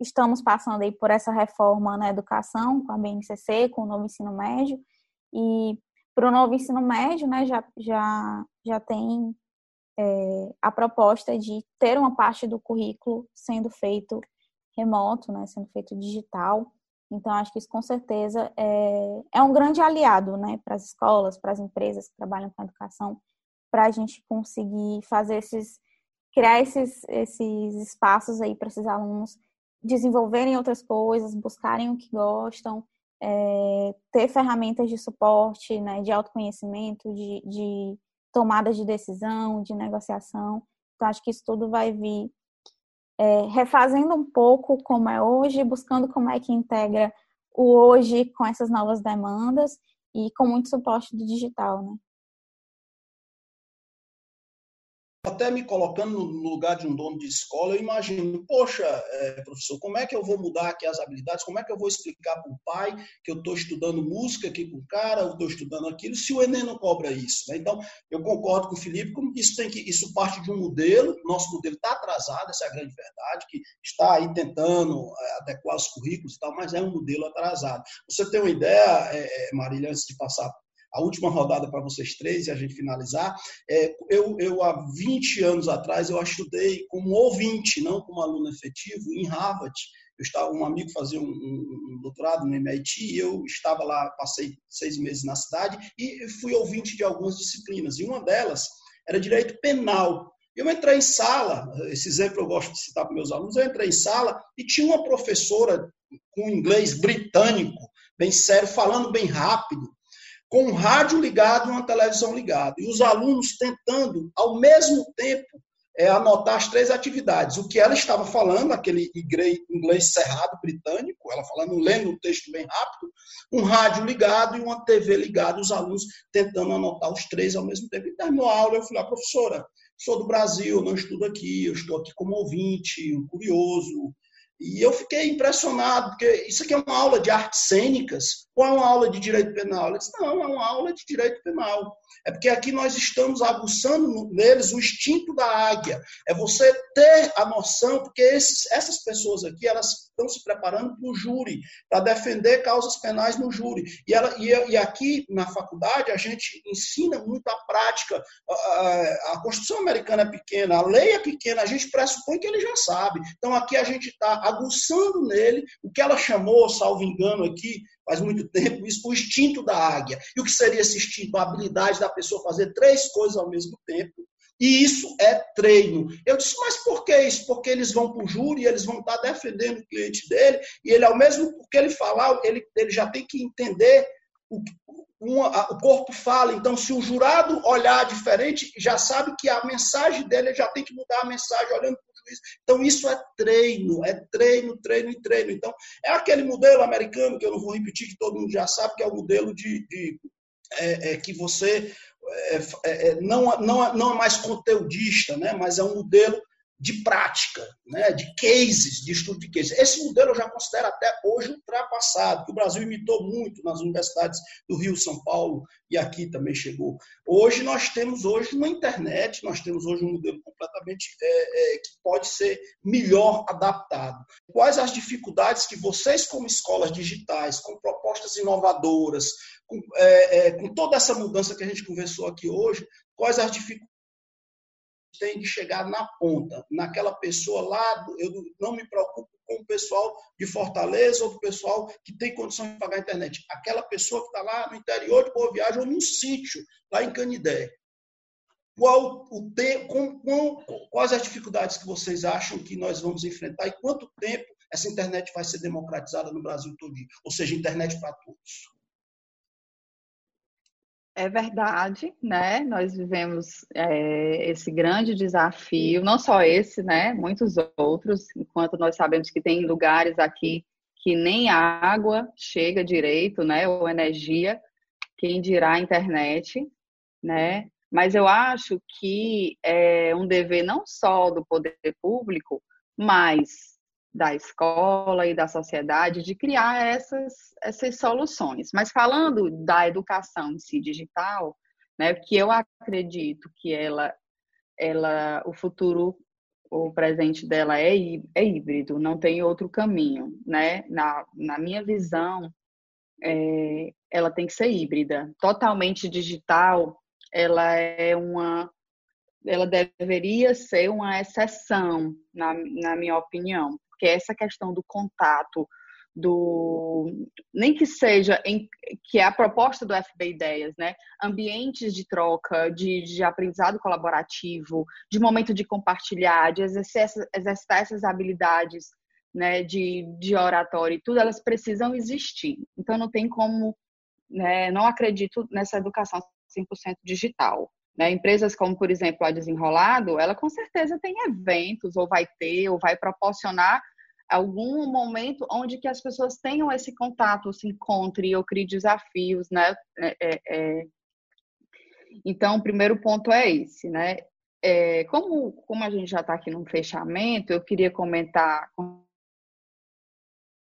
estamos passando aí por essa reforma na educação, com a BNCC, com o novo ensino médio, e para o novo ensino médio, né, já, já, já tem é, a proposta de ter uma parte do currículo sendo feito remoto, né, sendo feito digital. Então, acho que isso com certeza é, é um grande aliado né, para as escolas, para as empresas que trabalham com a educação, para a gente conseguir fazer esses, criar esses, esses espaços aí para esses alunos desenvolverem outras coisas, buscarem o que gostam, é, ter ferramentas de suporte, né, de autoconhecimento, de, de tomada de decisão, de negociação. Então, acho que isso tudo vai vir é, refazendo um pouco como é hoje, buscando como é que integra o hoje com essas novas demandas e com muito suporte do digital, né? até me colocando no lugar de um dono de escola, eu imagino, poxa, é, professor, como é que eu vou mudar aqui as habilidades? Como é que eu vou explicar para o pai que eu estou estudando música aqui com o cara, eu estou estudando aquilo, se o Enem não cobra isso? Né? Então, eu concordo com o Felipe, como que isso tem que, isso parte de um modelo, nosso modelo está atrasado, essa é a grande verdade, que está aí tentando é, adequar os currículos e tal, mas é um modelo atrasado. Você tem uma ideia, é, Marília, antes de passar a última rodada para vocês três e a gente finalizar. É, eu, eu, há 20 anos atrás, eu estudei como ouvinte, não como aluno efetivo, em Harvard. Eu estava, um amigo fazia um, um, doutorado no MIT e eu estava lá, passei seis meses na cidade e fui ouvinte de algumas disciplinas. E uma delas era direito penal. Eu entrei em sala, esse exemplo eu gosto de citar para meus alunos, eu entrei em sala e tinha uma professora com inglês britânico, bem sério, falando bem rápido, com um rádio ligado e uma televisão ligada. E os alunos tentando, ao mesmo tempo, é, anotar as três atividades. O que ela estava falando, aquele inglês cerrado britânico, ela falando, lendo o texto bem rápido, um rádio ligado e uma TV ligada, os alunos tentando anotar os três ao mesmo tempo. E terminou a aula, eu falei, ah, professora, sou do Brasil, não estudo aqui, eu estou aqui como ouvinte, um curioso, e eu fiquei impressionado, porque isso aqui é uma aula de artes cênicas ou é uma aula de direito penal? Ele disse, não, é uma aula de direito penal. É porque aqui nós estamos aguçando neles o instinto da águia. É você ter a noção, porque esses, essas pessoas aqui, elas estão se preparando para o júri, para defender causas penais no júri. E, ela, e, e, aqui na faculdade a gente ensina muito a prática. A, a, Constituição americana é pequena, a lei é pequena, a gente pressupõe que ele já sabe. Então aqui a gente está aguçando nele o que ela chamou, salvo engano aqui, faz muito tempo, isso o instinto da águia. E o que seria esse instinto? A habilidade da pessoa fazer três coisas ao mesmo tempo. E isso é treino. Eu disse, mas por que isso? Porque eles vão para o júri, eles vão estar defendendo o cliente dele, e ele, ao mesmo que ele falar, ele, ele já tem que entender o, uma, o corpo fala. Então, se o jurado olhar diferente, já sabe que a mensagem dele já tem que mudar a mensagem olhando Então, isso é treino, é treino, treino e treino. Então, é aquele modelo americano que eu não vou repetir, que todo mundo já sabe, que é o modelo de, de é, é, que você é, é, é não, não, não é mais conteudista, né? mas é um modelo de prática, né, de cases, de estudo de cases. Esse modelo eu já considero até hoje ultrapassado, que o Brasil imitou muito nas universidades do Rio, São Paulo e aqui também chegou. Hoje nós temos hoje uma internet, nós temos hoje um modelo completamente é, é, que pode ser melhor adaptado. Quais as dificuldades que vocês, como escolas digitais, com propostas inovadoras, com, é, é com toda essa mudança que a gente conversou aqui hoje, quais as dificuldades tem de chegar na ponta, naquela pessoa lá. Eu não me preocupo com o pessoal de Fortaleza ou do pessoal que tem condição de pagar a internet. Aquela pessoa que está lá no interior de Boa Viagem ou num sítio, lá em Canidé. qual o com, com, quais as dificuldades que vocês acham que nós vamos enfrentar e quanto tempo essa internet vai ser democratizada no Brasil todo, ou seja, internet para todos. É verdade, né? Nós vivemos é, esse grande desafio, não só esse, né? Muitos outros, enquanto nós sabemos que tem lugares aqui que nem água chega direito, né? Ou energia, quem dirá a internet, né? Mas eu acho que é um dever não só do poder público, mas da escola e da sociedade de criar essas, essas soluções. Mas falando da educação em si digital, né, que eu acredito que ela, ela, o futuro, o presente dela é, é híbrido, não tem outro caminho, né? Na, na minha visão, é, ela tem que ser híbrida, totalmente digital. Ela é uma ela deveria ser uma exceção, na, na minha opinião, porque essa questão do contato, do nem que seja em, que é a proposta do FB Ideias, né? Ambientes de troca, de, de aprendizado colaborativo, de momento de compartilhar, de exercer, exercitar essas habilidades, né? De, de oratório e tudo, elas precisam existir. Então não tem como, né? Não acredito nessa educação 100% digital. Né? Empresas como, por exemplo, a Desenrolado, ela com certeza tem eventos, ou vai ter, ou vai proporcionar algum momento onde que as pessoas tenham esse contato, se encontrem, ou criem desafios, né? É, é, é... Então, o primeiro ponto é esse, né? É, como, como a gente já está aqui no fechamento, eu queria comentar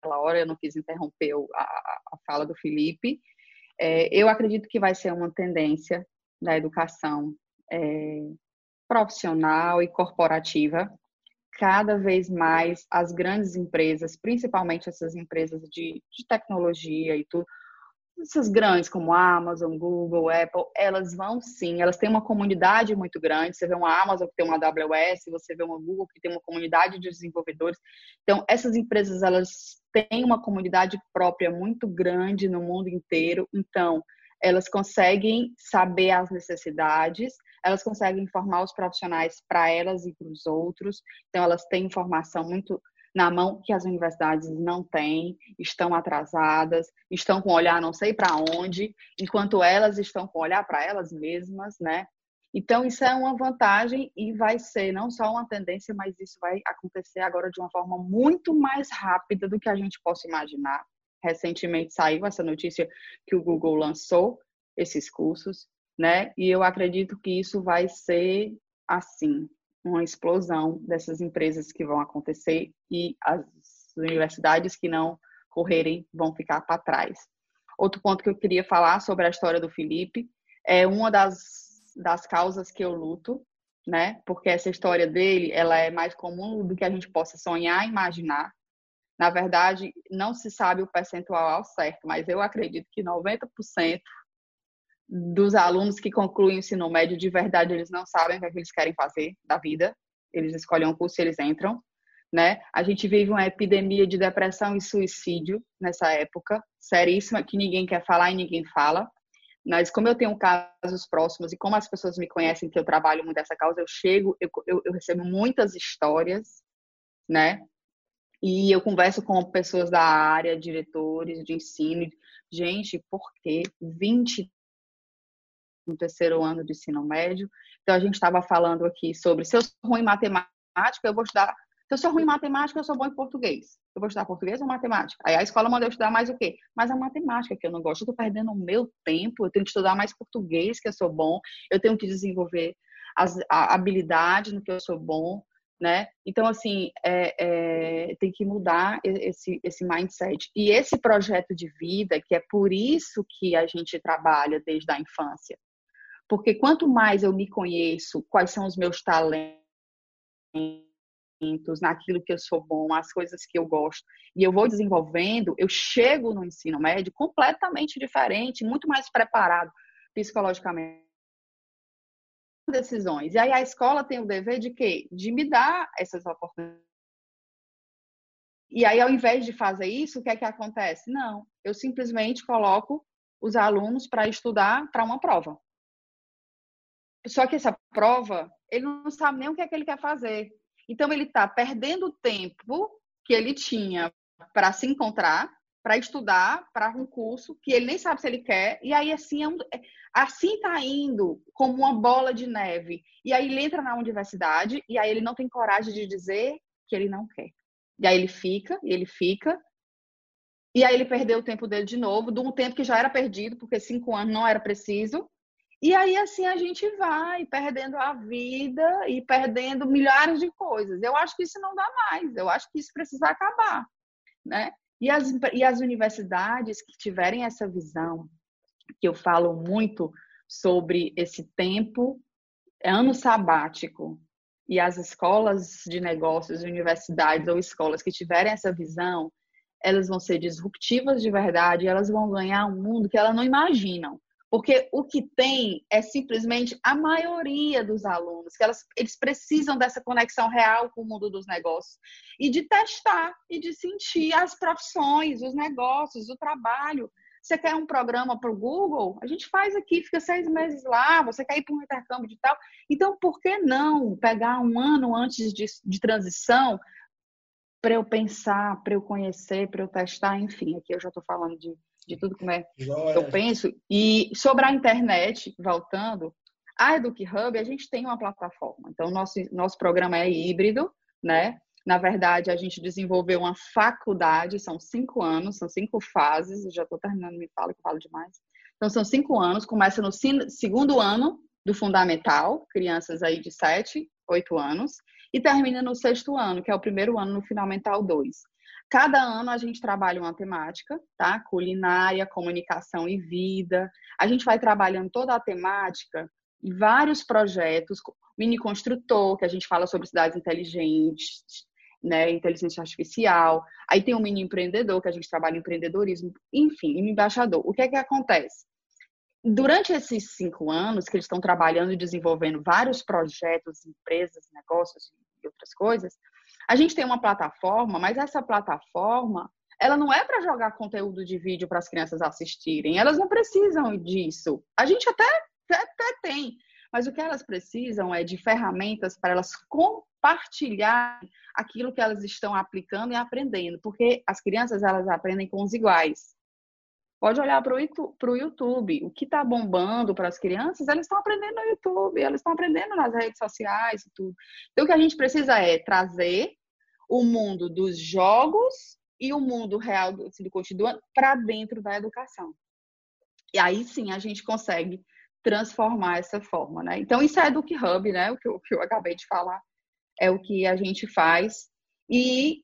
aquela hora, eu não quis interromper a, a fala do Felipe. É, eu acredito que vai ser uma tendência da educação é, profissional e corporativa, cada vez mais as grandes empresas, principalmente essas empresas de, de tecnologia e tudo, essas grandes como Amazon, Google, Apple, elas vão sim, elas têm uma comunidade muito grande. Você vê uma Amazon que tem uma AWS, você vê uma Google que tem uma comunidade de desenvolvedores. Então, essas empresas elas têm uma comunidade própria muito grande no mundo inteiro. Então, elas conseguem saber as necessidades, elas conseguem informar os profissionais para elas e para os outros. Então, elas têm informação muito na mão que as universidades não têm, estão atrasadas, estão com olhar não sei para onde, enquanto elas estão com olhar para elas mesmas, né? Então, isso é uma vantagem e vai ser não só uma tendência, mas isso vai acontecer agora de uma forma muito mais rápida do que a gente possa imaginar recentemente saiu essa notícia que o Google lançou esses cursos, né? E eu acredito que isso vai ser assim, uma explosão dessas empresas que vão acontecer e as universidades que não correrem vão ficar para trás. Outro ponto que eu queria falar sobre a história do Felipe é uma das, das causas que eu luto, né? Porque essa história dele, ela é mais comum do que a gente possa sonhar, imaginar. Na verdade, não se sabe o percentual ao certo, mas eu acredito que 90% dos alunos que concluem o ensino médio, de verdade, eles não sabem o que, é que eles querem fazer da vida. Eles escolhem um curso e eles entram. Né? A gente vive uma epidemia de depressão e suicídio nessa época, seríssima, que ninguém quer falar e ninguém fala. Mas como eu tenho casos próximos e como as pessoas me conhecem que eu trabalho muito essa causa, eu chego, eu, eu, eu recebo muitas histórias, né? E eu converso com pessoas da área, diretores de ensino. Gente, por que 20 no terceiro ano de ensino médio? Então, a gente estava falando aqui sobre se eu sou ruim em matemática, eu vou estudar. Se eu sou ruim em matemática, eu sou bom em português. Eu vou estudar português ou matemática? Aí a escola manda eu estudar mais o quê? Mais a matemática, que eu não gosto. Eu estou perdendo o meu tempo. Eu tenho que estudar mais português, que eu sou bom. Eu tenho que desenvolver as, a habilidade no que eu sou bom né? Então, assim, é, é, tem que mudar esse, esse mindset. E esse projeto de vida, que é por isso que a gente trabalha desde a infância. Porque quanto mais eu me conheço, quais são os meus talentos, naquilo que eu sou bom, as coisas que eu gosto, e eu vou desenvolvendo, eu chego no ensino médio completamente diferente, muito mais preparado psicologicamente decisões. E aí a escola tem o dever de quê? De me dar essas oportunidades. E aí, ao invés de fazer isso, o que é que acontece? Não, eu simplesmente coloco os alunos para estudar para uma prova. só que essa prova, ele não sabe nem o que é que ele quer fazer. Então, ele está perdendo o tempo que ele tinha para se encontrar, para estudar para um curso que ele nem sabe se ele quer, e aí assim é um, é, assim está indo como uma bola de neve. E aí ele entra na universidade e aí ele não tem coragem de dizer que ele não quer. E aí ele fica, e ele fica, e aí ele perdeu o tempo dele de novo, de um tempo que já era perdido, porque cinco anos não era preciso. E aí assim a gente vai perdendo a vida e perdendo milhares de coisas. Eu acho que isso não dá mais. Eu acho que isso precisa acabar, né? E as, e as universidades que tiverem essa visão, que eu falo muito sobre esse tempo, ano sabático, e as escolas de negócios, universidades ou escolas que tiverem essa visão, elas vão ser disruptivas de verdade, elas vão ganhar um mundo que elas não imaginam. Porque o que tem é simplesmente a maioria dos alunos, que elas, eles precisam dessa conexão real com o mundo dos negócios e de testar e de sentir as profissões, os negócios, o trabalho. Você quer um programa para o Google? A gente faz aqui, fica seis meses lá. Você quer ir para um intercâmbio de tal? Então, por que não pegar um ano antes de, de transição para eu pensar, para eu conhecer, para eu testar? Enfim, aqui eu já estou falando de de tudo como é que eu penso. E sobre a internet, voltando, a EducHub, a gente tem uma plataforma. Então, nosso, nosso programa é híbrido, né? Na verdade, a gente desenvolveu uma faculdade, são cinco anos, são cinco fases, eu já estou terminando, me fala que eu falo demais. Então, são cinco anos, começa no segundo ano do fundamental, crianças aí de sete, oito anos, e termina no sexto ano, que é o primeiro ano no fundamental 2. Cada ano a gente trabalha uma temática, tá? Culinária, comunicação e vida. A gente vai trabalhando toda a temática em vários projetos, mini construtor, que a gente fala sobre cidades inteligentes, né, inteligência artificial. Aí tem o mini empreendedor, que a gente trabalha em empreendedorismo, enfim, embaixador. O que é que acontece? Durante esses cinco anos que eles estão trabalhando e desenvolvendo vários projetos, empresas, negócios e outras coisas, a gente tem uma plataforma, mas essa plataforma, ela não é para jogar conteúdo de vídeo para as crianças assistirem. Elas não precisam disso. A gente até, até, até tem, mas o que elas precisam é de ferramentas para elas compartilhar aquilo que elas estão aplicando e aprendendo, porque as crianças elas aprendem com os iguais. Pode olhar para o YouTube. O que está bombando para as crianças, elas estão aprendendo no YouTube, elas estão aprendendo nas redes sociais e tudo. Então, o que a gente precisa é trazer o mundo dos jogos e o mundo real do, cotidiano para dentro da educação. E aí sim a gente consegue transformar essa forma, né? Então, isso é do Hub, né? O que, eu, o que eu acabei de falar é o que a gente faz. E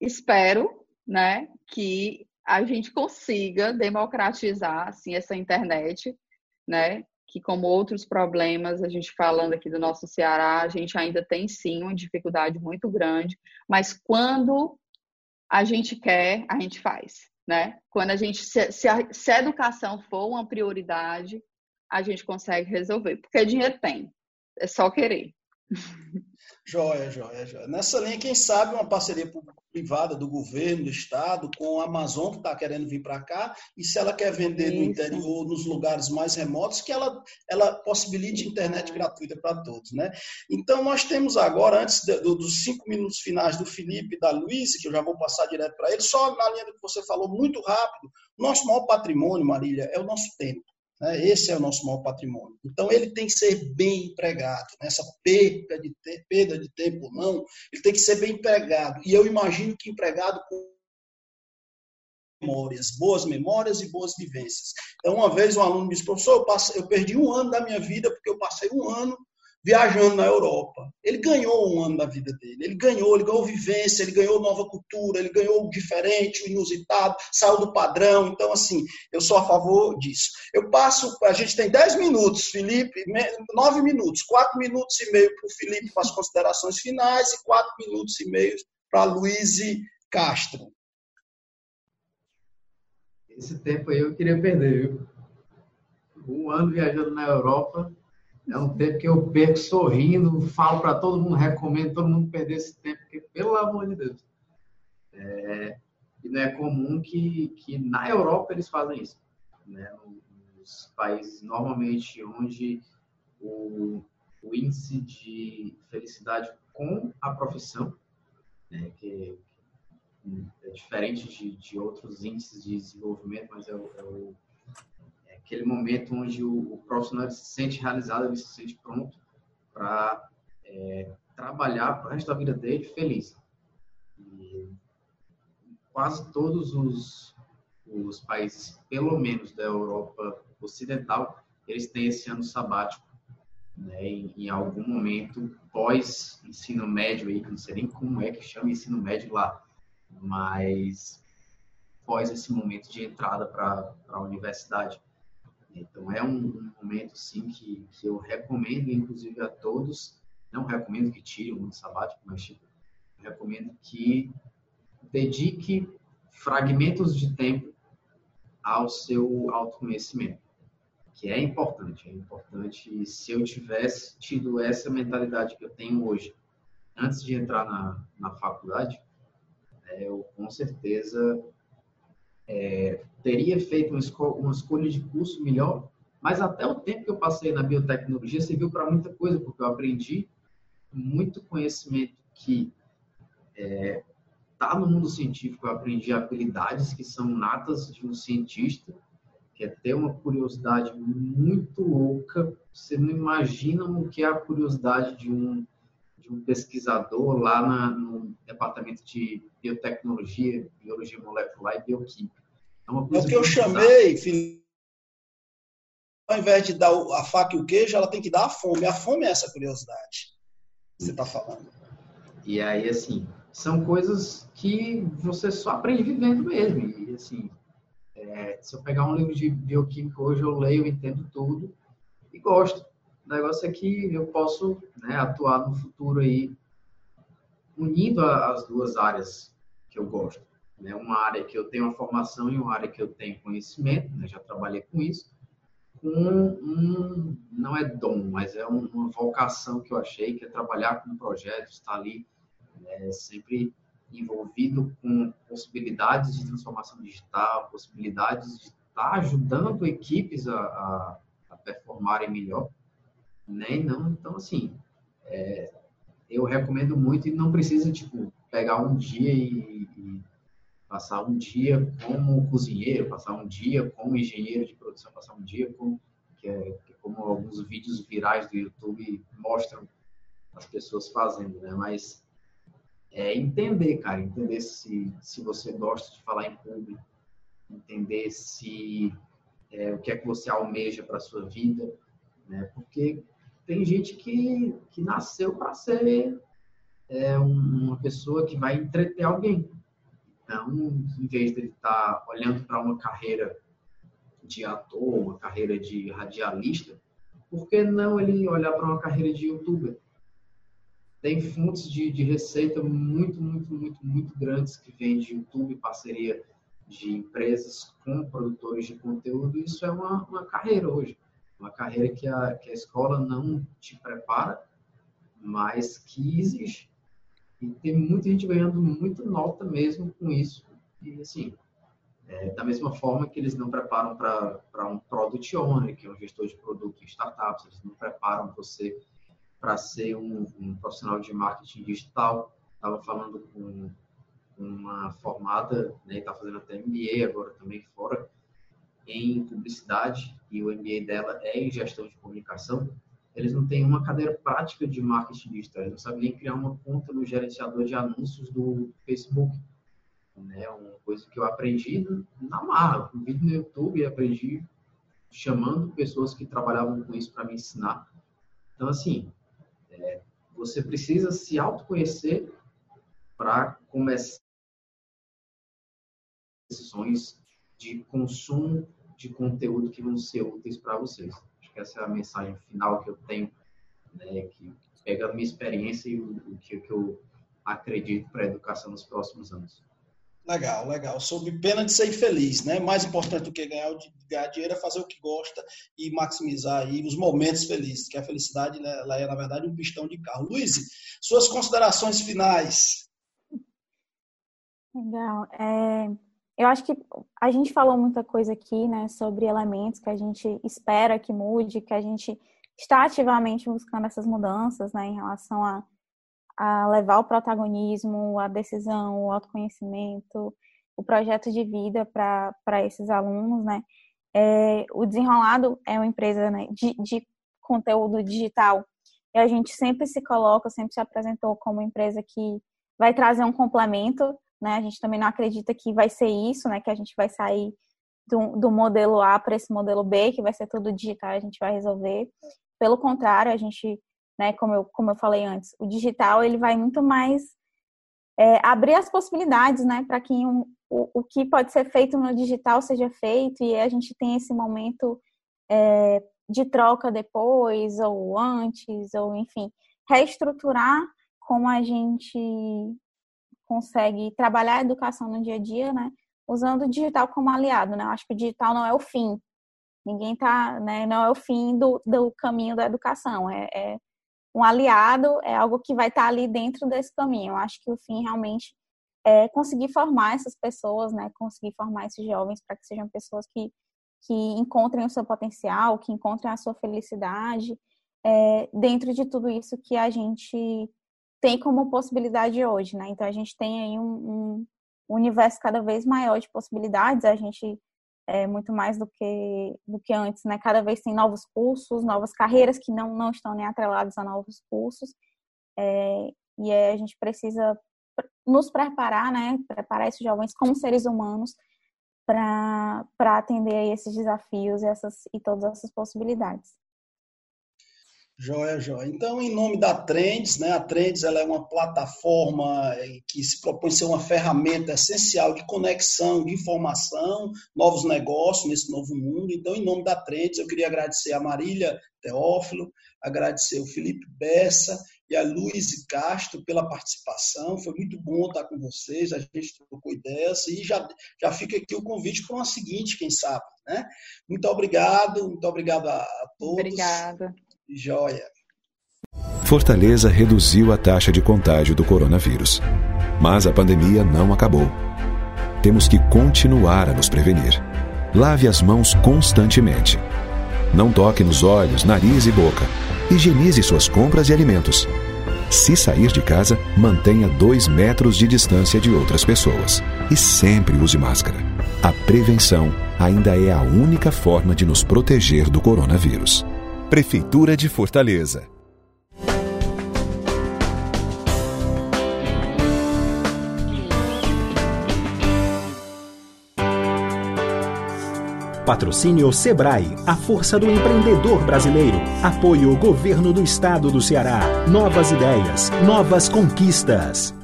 espero, né, que a gente consiga democratizar assim essa internet, né? Que como outros problemas, a gente falando aqui do nosso Ceará, a gente ainda tem sim uma dificuldade muito grande, mas quando a gente quer, a gente faz, né? Quando a gente se, a, se a educação for uma prioridade, a gente consegue resolver, porque dinheiro tem, é só querer. Joia, joia, joia. Nessa linha, quem sabe uma parceria privada do governo, do estado, com a Amazon, que está querendo vir para cá, e se ela quer vender Isso. no interior, nos lugares mais remotos, que ela, ela possibilite internet gratuita para todos. Né? Então, nós temos agora, antes de, do, dos cinco minutos finais do Felipe e da Luísa, que eu já vou passar direto para ele, só na linha do que você falou, muito rápido, nosso maior patrimônio, Marília, é o nosso tempo. Né? Esse é o nosso maior patrimônio. Então, ele tem que ser bem empregado. Né? Essa perda de, te, perda de tempo, não, ele tem que ser bem empregado. E eu imagino que empregado com memórias, boas memórias e boas vivências. Então, uma vez um aluno me disse, professor, eu, passei, eu perdi um ano da minha vida porque eu passei um ano viajando na Europa. Ele ganhou um ano da vida dele. Ele ganhou, ele ganhou vivência, ele ganhou nova cultura, ele ganhou o diferente, o inusitado, saiu do padrão. Então, assim, eu sou a favor disso. Eu passo, a gente tem 10 minutos, Felipe, 9 minutos, 4 minutos e meio para o Felipe para as considerações finais e 4 minutos e meio para Luiz Castro. Esse tempo aí eu queria perder, viu? Um ano viajando na Europa, é um tempo que eu perco sorrindo, falo para todo mundo, recomendo todo mundo perder esse tempo, porque, pelo amor de Deus. É, e não é comum que, que na Europa eles fazem isso. Né? Nos países, normalmente, onde o, o índice de felicidade com a profissão, né, que é diferente de, de, outros índices de desenvolvimento, mas é, o, é, o, é aquele momento onde o, o, profissional se sente realizado, ele se sente pronto para é, trabalhar para o resto da vida dele feliz. E quase todos os, os países, pelo menos da Europa Ocidental, eles têm esse ano sabático, né, em, em algum momento pós ensino médio aí, não sei nem como é que chama ensino médio lá, mas pós esse momento de entrada para a universidade. Então é um, momento sim que, que eu recomendo, inclusive a todos. Não recomendo que tire um ano sabático, mas tipo, recomendo que dedique fragmentos de tempo ao seu autoconhecimento, que é importante. É importante. Se eu tivesse tido essa mentalidade que eu tenho hoje, antes de entrar na, na faculdade, é, eu com certeza é, teria feito uma, uma escolha de curso melhor, mas até o tempo que eu passei na biotecnologia serviu para muita coisa, porque eu aprendi muito conhecimento que é, tá no mundo científico, eu aprendi habilidades que são natas de um cientista, que é ter uma curiosidade muito louca. Você não imagina o que é a curiosidade de um de um pesquisador lá na, no departamento de biotecnologia, biologia molecular e bioquímica. É, uma coisa é o que eu chamei, filho, ao invés de dar a faca e o queijo, ela tem que dar a fome. A fome é essa curiosidade que você está falando. E aí, assim, são coisas que você só aprende vivendo mesmo. E, assim, é, se eu pegar um livro de bioquímica hoje, eu leio, entendo tudo e gosto. O negócio é que eu posso né, atuar no futuro aí unindo as duas áreas que eu gosto. Né? Uma área que eu tenho uma formação e uma área que eu tenho conhecimento, né? já trabalhei com isso, com um, não é dom, mas é uma vocação que eu achei, que é trabalhar com projetos, estar ali né, sempre envolvido com possibilidades de transformação digital, possibilidades de estar ajudando equipes a, a, a performarem melhor né? não. Então, assim, é, eu recomendo muito e não precisa, tipo, pegar um dia e, passar um dia como cozinheiro, passar um dia como engenheiro de produção, passar um dia como, que é, que é como alguns vídeos virais do YouTube mostram as pessoas fazendo, né? Mas é entender, cara, entender se, se você gosta de falar em público, entender se é, o que é que você almeja para sua vida, né? Porque tem gente que, que nasceu para ser é, uma pessoa que vai entreter alguém. Então, em vez de ele estar tá olhando para uma carreira de ator, uma carreira de radialista, por que não ele olhar para uma carreira de youtuber? Tem fontes de, de receita muito, muito, muito, muito grandes que vêm de YouTube, parceria de empresas com produtores de conteúdo. Isso é uma, uma carreira hoje uma carreira que a, que a escola não te prepara, mas que existe. E tem muita gente ganhando muita nota mesmo com isso. E assim, é, da mesma forma que eles não preparam para um Product Owner, que é um gestor de produto em startups, eles não preparam você para ser um, um, profissional de marketing digital. Estava falando com uma formada, né, está fazendo até MBA agora também fora, em publicidade e o MBA dela é em gestão de comunicação, eles não têm uma cadeira prática de marketing digital, eles não sabem nem criar uma conta no gerenciador de anúncios do Facebook. Né? Uma coisa que eu aprendi na marra, um vídeo no YouTube aprendi chamando pessoas que trabalhavam com isso para me ensinar. Então, assim, é, você precisa se autoconhecer para começar decisões de consumo de conteúdo que vão ser úteis para vocês. Que essa é a mensagem final que eu tenho, né, que pegando minha experiência e o, o que, que eu acredito para a educação nos próximos anos. Legal, legal. Sob pena de ser infeliz, né? Mais importante do que ganhar, ganhar dinheiro é fazer o que gosta e maximizar aí os momentos felizes, que a felicidade né, ela é, na verdade, um pistão de carro. Luiz, suas considerações finais. Legal. É, eu acho que a gente falou muita coisa aqui, né, sobre elementos que a gente espera que mude, que a gente está ativamente buscando essas mudanças, né, em relação a, a levar o protagonismo, a decisão, o autoconhecimento, o projeto de vida para esses alunos, né. É, o Desenrolado é uma empresa né, de, de conteúdo digital e a gente sempre se coloca, sempre se apresentou como empresa que vai trazer um complemento, né? A gente também não acredita que vai ser isso, né? Que a gente vai sair do, do modelo A para esse modelo B, que vai ser tudo digital, a gente vai resolver. Pelo contrário, a gente, né? Como eu, como eu falei antes, o digital ele vai muito mais é, abrir as possibilidades, né? Para que um, o, o que pode ser feito no digital seja feito e a gente tem esse momento é, de troca depois ou antes ou enfim reestruturar como a gente consegue trabalhar a educação no dia a dia, né? Usando o digital como aliado, né? Eu acho que o digital não é o fim. Ninguém tá, né? Não é o fim do, do caminho da educação. É, é um aliado, é algo que vai estar tá ali dentro desse caminho. Eu acho que o fim realmente é conseguir formar essas pessoas, né? Conseguir formar esses jovens para que sejam pessoas que, que encontrem o seu potencial, que encontrem a sua felicidade, é, dentro de tudo isso que a gente tem como possibilidade hoje, né? Então a gente tem aí um, um universo cada vez maior de possibilidades, a gente é muito mais do que do que antes, né? Cada vez tem novos cursos, novas carreiras que não não estão nem atreladas a novos cursos, é, e a gente precisa nos preparar, né? Preparar esses jovens como seres humanos para atender esses desafios essas e todas essas possibilidades. Joia, joia. Então, em nome da Trends, né, a Trends ela é uma plataforma eh, que se propõe ser uma ferramenta essencial de conexão, de informação, novos negócios nesse novo mundo. Então, em nome da Trends, eu queria agradecer a Marília Teófilo, agradecer o Felipe Bessa e a Luiz Castro pela participação. Foi muito bom estar com vocês, a gente trocou ideias e já, já fica aqui o convite para uma seguinte, quem sabe. Né? Muito obrigado, muito obrigado a, a todos. Obrigada. Joia. Fortaleza reduziu a taxa de contágio do coronavírus. Mas a pandemia não acabou. Temos que continuar a nos prevenir. Lave as mãos constantemente. Não toque nos olhos, nariz e boca. Higienize suas compras e alimentos. Se sair de casa, mantenha dois metros de distância de outras pessoas. E sempre use máscara. A prevenção ainda é a única forma de nos proteger do coronavírus. Prefeitura de Fortaleza. Patrocínio Sebrae, a força do empreendedor brasileiro. Apoio Governo do Estado do Ceará. Novas ideias, novas conquistas.